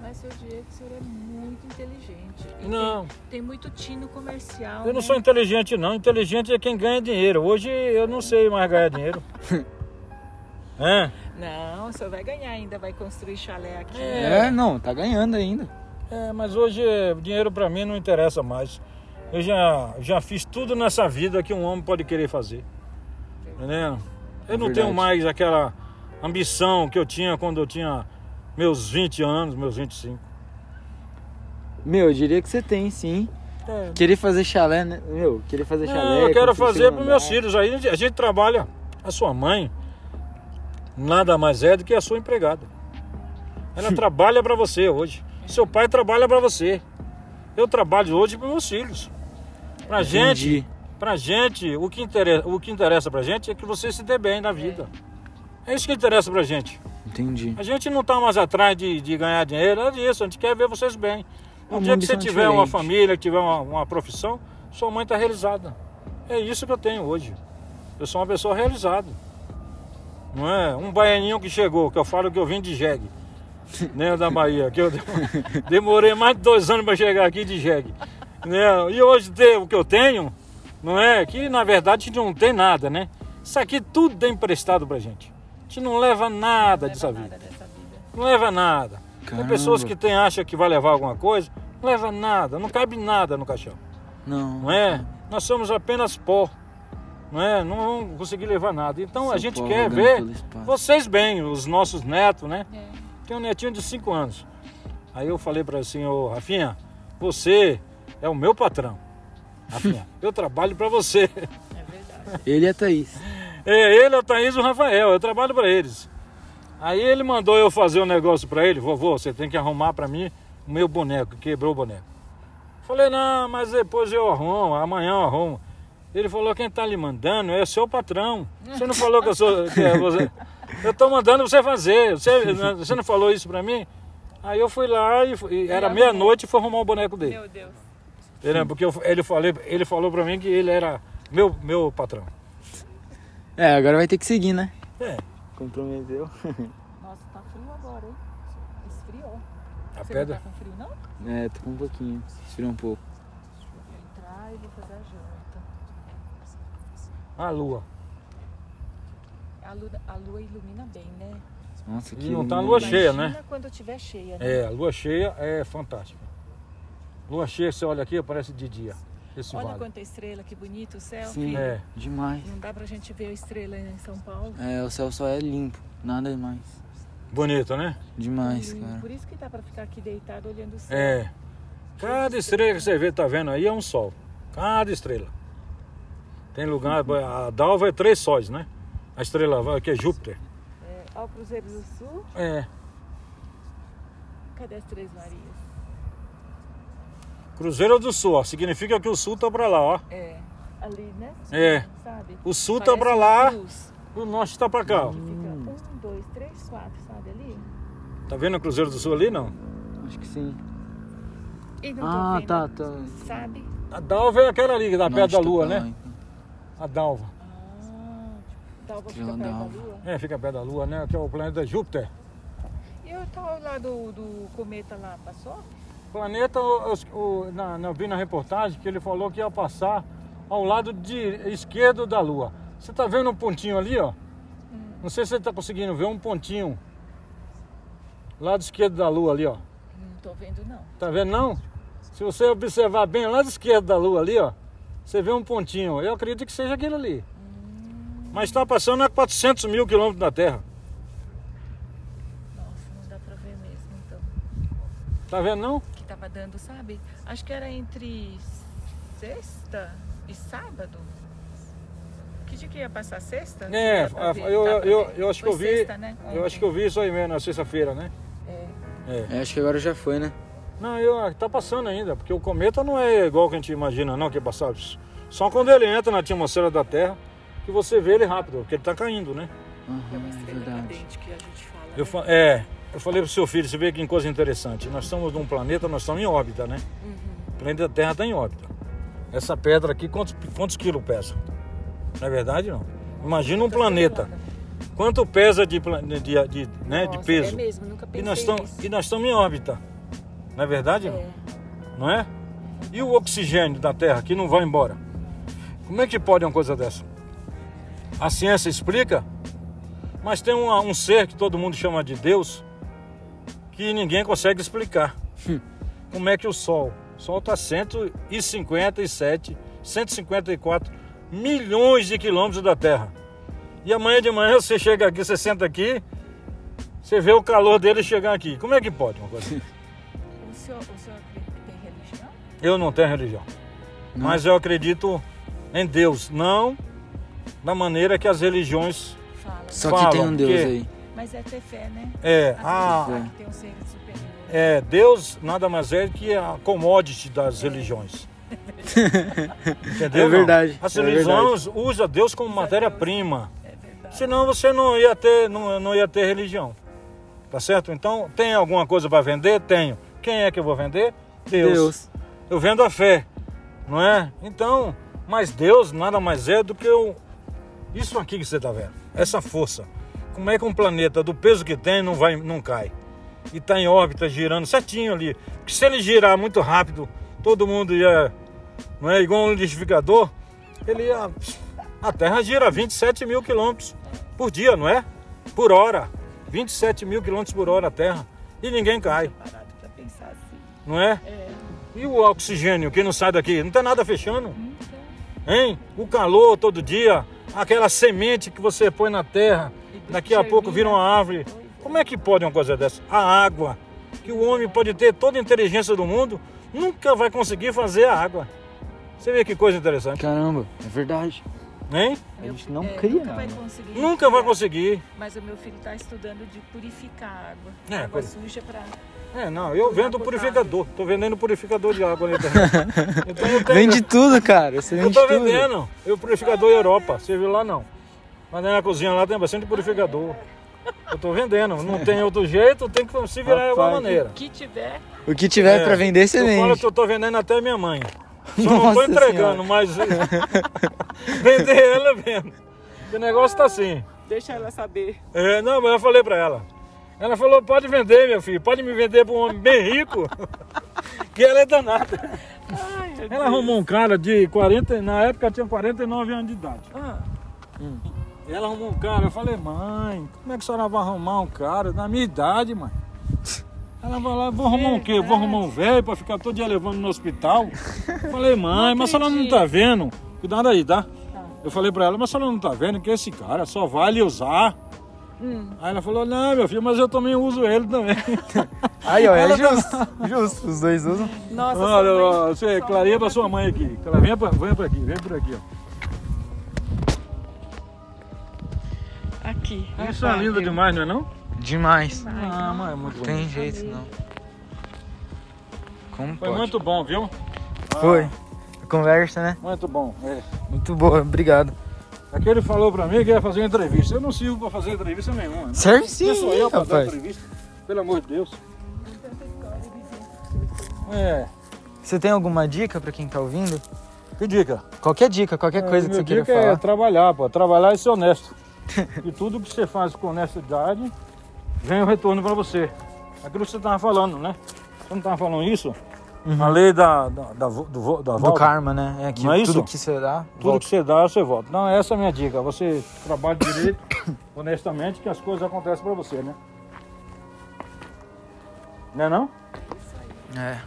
D: Mas, seu Diego, o senhor é muito inteligente. E
B: Não.
D: Tem, tem muito tino comercial.
B: Eu não
D: né?
B: sou inteligente não, inteligente é quem ganha dinheiro. Hoje eu não sei mais ganhar dinheiro. é?
D: Não, o senhor vai ganhar ainda, vai construir chalé aqui.
C: É, não, tá ganhando ainda.
B: É, mas hoje eh, dinheiro pra mim não interessa mais. Eu já, já fiz tudo nessa vida que um homem pode querer fazer. Entendeu? Eu não
C: Verdade.
B: tenho mais aquela ambição que eu tinha quando eu tinha meus 20 anos, meus 25.
C: Meu, eu diria que você tem, sim.
B: É,
C: Querer fazer chalé, né? Meu, querer fazer
B: não,
C: chalé.
B: eu quero fazer para meus filhos. Aí a gente trabalha. A sua mãe nada mais é do que a sua empregada. Ela trabalha para você hoje. Seu pai trabalha para você. Eu trabalho hoje para meus filhos. Pra
C: Entendi.
B: gente, pra gente, o que interessa, o que interessa pra gente é que você se dê bem na vida. É isso que interessa pra gente.
C: Entendi.
B: A gente não tá mais atrás de, de ganhar dinheiro, nada disso. A gente quer ver vocês bem.
C: É
B: Um
C: uma
B: dia que você tiver uma
C: diferente.
B: família, tiver uma, uma profissão, sua mãe está realizada. É isso que eu tenho hoje. Eu sou uma pessoa realizada. Não é? Um baianinho que chegou, que eu falo que eu vim de jegue. Né, da Bahia. Que eu demorei mais de dois anos para chegar aqui de jegue. Né? E hoje ter o que eu tenho, não é? Que na verdade a gente não tem nada, né? Isso aqui tudo é emprestado pra gente. A gente não leva nada
D: Não
B: dessa
D: leva
B: vida.
D: nada dessa vida.
B: Não leva nada. Tem
C: Caramba.
B: pessoas que tem, acham que vai levar alguma coisa, não leva nada, não cabe nada no caixão.
C: Não.
B: Não é? Nós somos apenas pó. Não é? Não vamos conseguir levar nada. Então a gente quer ver vocês bem, os nossos netos, né?
D: É.
B: Tem um netinho de 5 anos. Aí eu falei para ele assim, ô Rafinha, você é o meu patrão. Rafinha, eu trabalho para você.
D: É verdade.
C: Ele e a Thaís.
B: É ele, a Thaís e o Rafael, eu trabalho para eles. Aí ele mandou eu fazer um negócio para ele, vovô, você tem que arrumar para mim o meu boneco, que quebrou o boneco. Falei, não, mas depois eu arrumo, amanhã eu arrumo. Ele falou, quem tá lhe mandando é o seu patrão. Você não falou que eu sou. Que é você. Eu tô mandando você fazer. Você, você não falou isso pra mim? Aí eu fui lá e, e era meia-noite e fui arrumar o boneco dele.
D: Meu Deus.
B: Porque eu- ele, falei, ele falou pra mim que ele era meu, meu patrão.
C: É, agora vai ter que seguir, né?
B: É,
C: Comprometeu.
D: Nossa, tá frio agora, hein? Esfriou.
B: a
D: Você
B: pedra.
D: não tá com frio, não?
C: É, tô com um pouquinho. Esfriou um pouco.
D: Vou entrar e vou fazer a janta.
B: A lua.
D: A lua, a lua ilumina bem, né?
C: Nossa,
B: E
C: que
B: não tá
C: lindo.
B: lua cheia, né?
D: Quando tiver cheia, né?
B: É, a lua cheia é fantástica. Lua cheia, você olha aqui, parece de dia. Esse
D: Olha
B: vale.
D: quanta estrela, que bonito o céu.
C: Sim,
D: filho.
B: É.
C: demais.
D: Não dá pra gente ver a estrela em São Paulo.
C: É, o céu só é limpo, nada mais.
B: Bonito, né?
C: Demais,
D: Hum,
C: cara.
D: Por isso que dá pra ficar aqui deitado olhando o céu.
B: É. Cada estrela que você vê, tá vendo aí, é um sol. Cada estrela. Tem lugar, a Dalva é três sóis, né? A estrela vai- que é Júpiter.
D: É, ó, o Cruzeiro do Sul.
B: É.
D: Cadê as Três Marias?
B: Cruzeiro do Sul, ó. Significa que o sul tá pra lá, ó.
D: É. Ali, né?
B: É.
D: Sabe?
B: O sul tá
D: Parece
B: pra
D: uma
B: lá, o norte tá pra cá, ó.
D: Fica um, dois, três, quatro, sabe ali?
B: Tá vendo o Cruzeiro do Sul ali, não?
C: Acho que sim.
D: E não tô
C: Ah,
D: vendo,
C: tá, tá.
D: Sabe?
B: A Dalva é aquela ali que dá perto da lua,
C: tá pra
B: né?
C: lá,
B: A Dalva.
D: Ah, Dalva fica perto da. Lua.
B: É, fica perto da lua, né? Que é o planeta Júpiter.
D: E o tal lá do, do cometa lá, passou?
B: Planeta, o- o- na, eu vi na reportagem que ele falou que ia passar ao lado de esquerdo da Lua. Você tá vendo um pontinho ali, ó? Não sei se você tá conseguindo ver um pontinho. Lado esquerdo da Lua ali, ó.
D: Não tô vendo não.
B: Tá vendo não? Se você observar bem, lado esquerdo da Lua ali, ó. Você vê um pontinho. Eu acredito que seja aquele ali. Mas está passando a 400 mil quilômetros da Terra.
D: Nossa, não dá pra ver mesmo, então.
B: Tá vendo não?
D: Que tava dando, sabe? Acho que era entre sexta e sábado. Que dia que ia passar sexta?
B: É, a-
D: ver,
B: eu,
D: pra
B: eu,
D: ver.
B: eu acho que eu
D: Foi
B: vi.
D: Sexta, né?
B: Eu acho que eu vi isso aí mesmo na sexta-feira, né?
D: É.
B: É.
C: É, acho que agora já foi, né?
B: Não, eu, tá passando ainda, porque o cometa não é igual que a gente imagina, não, que é passar. Só quando ele entra na atmosfera da Terra que você vê ele rápido, porque ele tá caindo, né?
D: É uma
C: é
D: estrela
C: verdade.
D: que a gente fala.
B: Eu,
D: né?
B: fa- é, eu falei pro seu filho, você vê que coisa interessante. Nós estamos num planeta, nós estamos em órbita, né?
D: Uhum.
B: O planeta Terra está em órbita. Essa pedra aqui, quantos, quantos quilos pesa? Não é verdade, não? Imagina um
D: Nunca
B: planeta. Quanto pesa de, de, de, de, né, de
D: Nossa,
B: peso?
D: É mesmo, nunca
B: E
D: pensei
B: nós, estamos,
D: nisso.
B: e nós estamos em órbita. Não é verdade? não?
D: É.
B: Não é? E o oxigênio da Terra que não vai embora? Como é que pode uma coisa dessa? A ciência explica, mas tem um, um ser que todo mundo chama de Deus que ninguém consegue explicar. Como é que o Sol? O Sol está 157, 154 milhões de quilômetros da Terra. E amanhã de manhã você chega aqui, você senta aqui, você vê o calor dele chegar aqui. Como é que pode uma coisa?
D: O senhor, o tem religião?
B: Eu não tenho religião.
C: Não?
B: Mas eu acredito em Deus, não da maneira que as religiões
D: Fala.
C: Só que
B: Falam,
C: tem um Deus
B: porque-
C: aí.
D: Mas é ter fé, né?
B: é, a,
D: Acreditar que tem um ser superior.
B: é Deus nada mais é que a commodity das religiões. Entendeu?
C: É verdade,
B: não? As
C: é
B: religiões usam Deus como matéria-prima.
D: É verdade.
B: Senão você não ia ter, não, não ia ter religião. Tá certo? Então, tem alguma coisa para vender? Tenho. Quem é que eu vou vender? Deus.
C: Deus.
B: Eu vendo a fé, não é? Então, mas Deus nada mais é do que o, isso aqui que você está vendo, essa força. Como é que um planeta do peso que tem não vai, não cai? E está em órbita girando certinho ali. Porque se ele girar muito rápido, todo mundo ia, não é igual um liquidificador, ele ia, a Terra gira 27 mil quilômetros por dia, não é? Por hora, 27 mil quilômetros por hora a Terra e ninguém cai, não é?
D: É.
B: E o oxigênio que não sai daqui? Não tem nada fechando,
D: Nunca.
B: hein? O calor todo dia, aquela semente que você põe na terra, daqui a pouco vira uma árvore.
D: É.
B: Como é que pode uma coisa dessa? A água, que o homem pode ter toda a inteligência do mundo, nunca vai conseguir fazer a água. Você vê que coisa interessante,
C: Caramba, é verdade.
B: hein?
C: A gente não
D: é,
C: cria
D: nunca vai.
B: Nunca vai conseguir.
D: Mas o meu filho está estudando de purificar a água.
B: É,
D: água suja para.
B: É, não, eu vendo purificador. Tô vendendo purificador de água na internet. Então eu tenho-
C: Vende tudo, cara. Você
B: Eu
C: vende
B: tô
C: tudo.
B: vendendo. Eu purificador Europa. Você viu lá não? Mas na cozinha lá tem bastante purificador. Eu tô vendendo. Não tem outro jeito, tem que se virar de alguma
C: Rapaz.
B: maneira.
D: O que tiver,
C: O que tiver
B: É,
C: pra vender, você
B: Eu falo
C: vende.
B: que eu tô vendendo até minha mãe. Só não tô
C: Nossa
B: entregando, mas vender ela eu vendo. O negócio tá assim.
D: deixa ela saber.
B: É, não, mas eu falei pra ela. Ela falou, pode vender, meu filho. Pode me vender pra um homem bem rico. que ela é danada.
D: Ai,
B: Ela
D: Deus.
B: arrumou um cara de 40, na época tinha 49 anos de idade.
D: Ah,
B: Ela arrumou um cara, eu falei, mãe, como é que a senhora vai arrumar um cara na minha idade, mãe? Ela vai lá, vou arrumar um quê? Vou arrumar um velho pra ficar todo dia levando no hospital? Eu falei, mãe, mas a senhora não tá vendo? Cuidado aí, tá?
D: Tá.
B: Eu falei pra ela, mas a senhora não tá vendo que esse cara só vale usar?
D: Hum.
B: Aí ela falou, não, meu filho, mas eu também uso ele também.
C: Aí, ó, é
B: Ela-
C: justo. Justo, os dois usam.
D: Nossa,
B: Olha,
D: mãe-
B: ó, você,
D: sua
B: clareia
D: mãe
B: pra
D: tá
B: sua mãe aqui. Clara, Vem pra, vem pra aqui, vem por aqui, ó.
D: Aqui.
B: Isso é lindo demais, não é não?
C: Demais.
B: Ah, mas é muito bonito.
C: Tem jeito, não. Como
B: Foi
C: pode?
B: muito bom, viu?
C: Foi.
B: Ah,
C: A conversa, né?
B: muito bom. É.
C: Muito boa, obrigado.
B: Aquele falou pra mim que ia fazer uma entrevista. Eu não sirvo pra fazer entrevista nenhuma. né?
C: Serve sim,
B: sou eu pra dar
C: rapaz.
B: entrevista? Pelo amor de Deus. É.
C: Você tem alguma dica pra quem tá ouvindo?
B: Que dica?
C: Qualquer dica, qualquer coisa que você queira
B: dica é
C: falar.
B: trabalhar, pô. Trabalhar e ser honesto. e tudo que você faz com honestidade, vem o retorno pra você. Aquilo que você tava falando, né? Você não tava falando isso? A lei da, da, da, do, da
C: Uhum. Do
B: volta.
C: karma, né? É aquilo,
B: Não é isso?
C: tudo que você dá,
B: Tudo
C: volta.
B: que você dá, você volta. Não, essa é a minha dica. Você trabalha direito, honestamente, que as coisas acontecem pra você, né? Não é não?
C: É,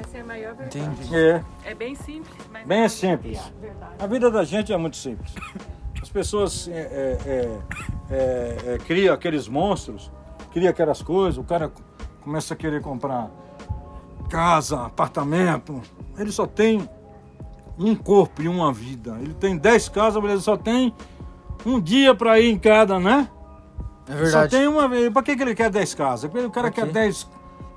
D: Essa é a maior verdade.
C: entendi.
B: É.
D: É bem simples, mas
B: Bem
D: é
B: simples.
D: verdade.
B: A vida da gente é muito simples. As pessoas é, é, é, é, é, criam aqueles monstros, criam aquelas coisas, o cara começa a querer comprar casa, apartamento. Ele só tem um corpo e uma vida. Ele tem 10 casas, mas ele só tem um dia para ir em cada, né?
C: É
B: Só
C: verdade.
B: tem uma vez. Para que, que ele quer 10 casas? O cara
C: Pra
B: quer? 10,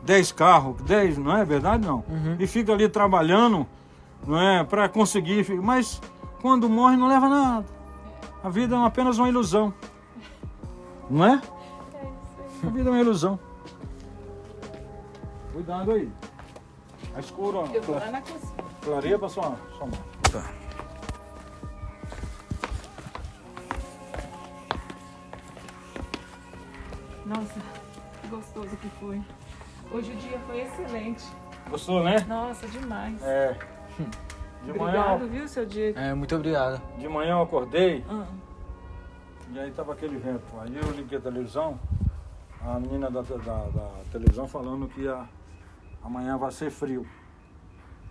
B: 10 carros, 10, não é verdade? Não.
C: Uhum.
B: E fica ali trabalhando, não é? Para conseguir. Mas quando morre não leva nada. A vida é apenas uma ilusão. Não é? A vida é uma ilusão. Cuidado aí. A escura, ó.
D: Eu vou lá na cozinha.
B: Clareia pra sua, sua mão.
C: Tá.
D: Nossa, que gostoso que foi. Hoje o dia foi excelente.
B: Gostou, né?
D: Nossa, demais.
B: É. De manhã,
D: Obrigado, viu, seu Diego?
C: É, muito obrigado.
B: de manhã eu acordei
D: Ah,
B: e aí tava aquele vento. Aí eu liguei a televisão, a menina da, da, da televisão falando que a, amanhã vai ser frio.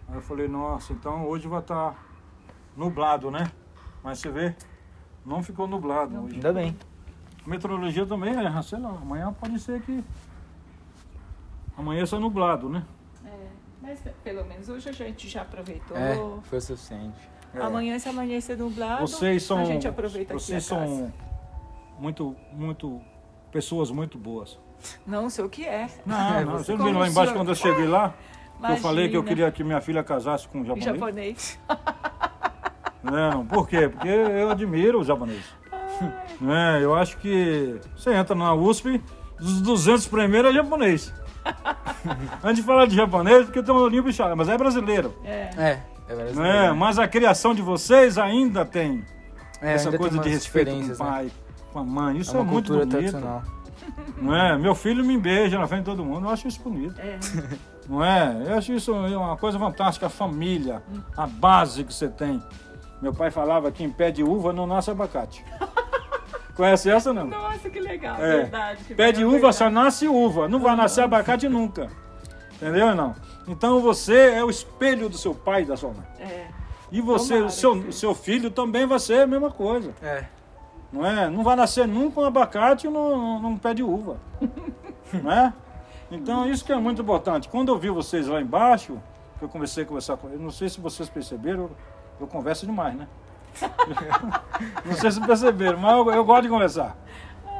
B: Aí eu falei, nossa, então hoje vai estar nublado, né? Mas você vê, não ficou nublado hoje.
C: Ainda bem.
B: Meteorologia também, é, sei lá, amanhã pode ser que amanheça nublado, né?
D: é, mas pelo menos hoje a gente já aproveitou.
C: É, foi o suficiente.
B: É.
D: Amanhã, se amanhecer nublado,
B: Vocês são,
D: a gente aproveita
B: vocês
D: aqui casa.
B: são muito, muito pessoas muito boas.
D: Não sei o que é.
B: Não,
C: É,
B: não.
C: você-
B: não viu lá embaixo quando eu cheguei lá? que Eu falei que eu queria que minha filha casasse com um japonês.
D: japonês.
B: Não, por quê? Porque eu admiro o japonês. É? Eu acho que você entra na USP, dos 200 primeiros é japonês. Antes de falar de japonês, porque tem um olhinho bichado, mas é brasileiro.
D: É.
C: É, é brasileiro.
B: É? Mas a criação de vocês ainda tem
C: É,
B: essa
C: ainda tem
B: coisa de
C: umas
B: respeito com o
C: né?
B: pai, com a mãe. Isso
C: É
B: é, muito bonito.
C: tradicional.
B: Não é? Meu filho me beija na frente de todo mundo, eu acho isso bonito.
D: É.
B: Não é? Eu acho isso uma coisa fantástica, a família, a base que você tem. Meu pai falava que em pé de uva não nasce abacate. Conhece essa não?
D: Nossa, que legal.
B: É.
D: Verdade. que
B: Pé de uva
D: verdade.
B: só nasce uva, não vai nascer abacate nunca. Entendeu ou não? Então você é o espelho do seu pai e da sua mãe.
D: É.
B: E você,
D: Tomara
B: o seu,
D: que
B: o seu filho também vai ser a mesma coisa.
C: É.
B: Não é? Não vai nascer nunca um abacate num, num pé de uva. não é? Então isso que é muito importante. Quando eu vi vocês lá embaixo, que eu comecei a conversar com eles, não sei se vocês perceberam, eu, eu converso demais, né? não sei se perceberam, mas eu, eu gosto de conversar.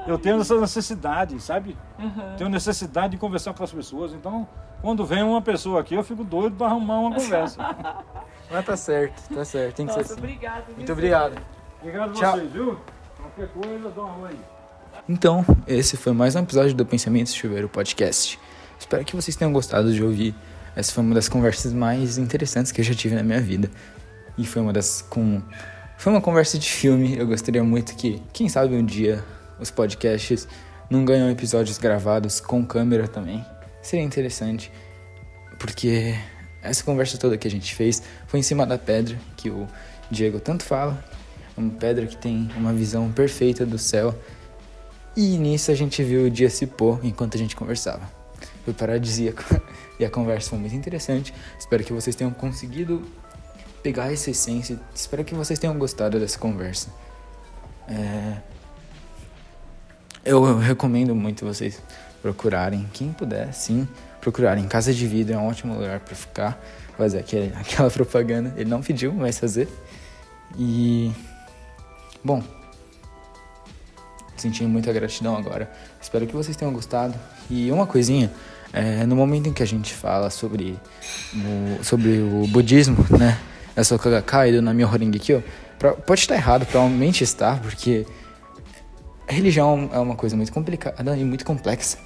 B: Eu tenho essa necessidade, sabe?
D: Uhum.
B: Tenho necessidade de conversar com as pessoas. Então, quando vem uma pessoa aqui, eu fico doido para arrumar uma conversa.
C: Mas tá certo, tá certo. Tem que
D: Nossa,
C: ser assim.
D: obrigado.
C: Muito obrigado.
B: Obrigado a
C: Tchau.
B: vocês, viu? Qualquer coisa, dá uma aí.
C: Então, esse foi mais um episódio do Pensamentos Chuveiro Podcast. Espero que vocês tenham gostado de ouvir. Essa foi uma das conversas mais interessantes que eu já tive na minha vida. E foi uma das com foi uma conversa de filme. Eu gostaria muito que, quem sabe um dia os podcasts não ganham episódios gravados com câmera também. Seria interessante, porque essa conversa toda que a gente fez foi em cima da pedra que o Diego tanto fala. Uma pedra que tem uma visão perfeita do céu e nisso a gente viu o dia se pôr enquanto a gente conversava. Foi paradisíaco e a conversa foi muito interessante. Espero que vocês tenham conseguido pegar essa essência. Espero que vocês tenham gostado dessa conversa. É, Eu recomendo muito vocês procurarem, quem puder, sim, procurarem. Casa de Vidro é um ótimo lugar para ficar. Fazer aquele, aquela propaganda. Ele não pediu, mas fazer. E. Bom, sentindo muita gratidão agora. Espero que vocês tenham gostado. E uma coisinha, É, no momento em que a gente fala sobre o, sobre o budismo, né? Sou Kagakai do Nami. Pode estar errado, provavelmente está, porque a religião é uma coisa muito complicada e muito complexa.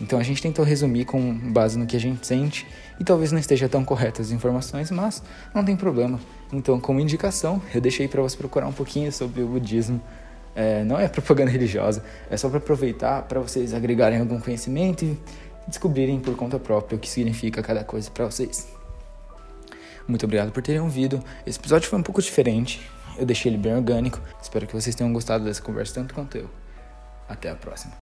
C: Então a gente tentou resumir com base no que a gente sente e talvez não esteja tão corretas as informações, mas não tem problema. Então, como indicação, eu deixei para você procurar um pouquinho sobre o budismo. É, não é propaganda religiosa, é só para aproveitar para vocês agregarem algum conhecimento e descobrirem por conta própria o que significa cada coisa para vocês. Muito obrigado por terem ouvido. Esse episódio foi um pouco diferente. Eu deixei ele bem orgânico. Espero que vocês tenham gostado dessa conversa tanto quanto eu. Até a próxima.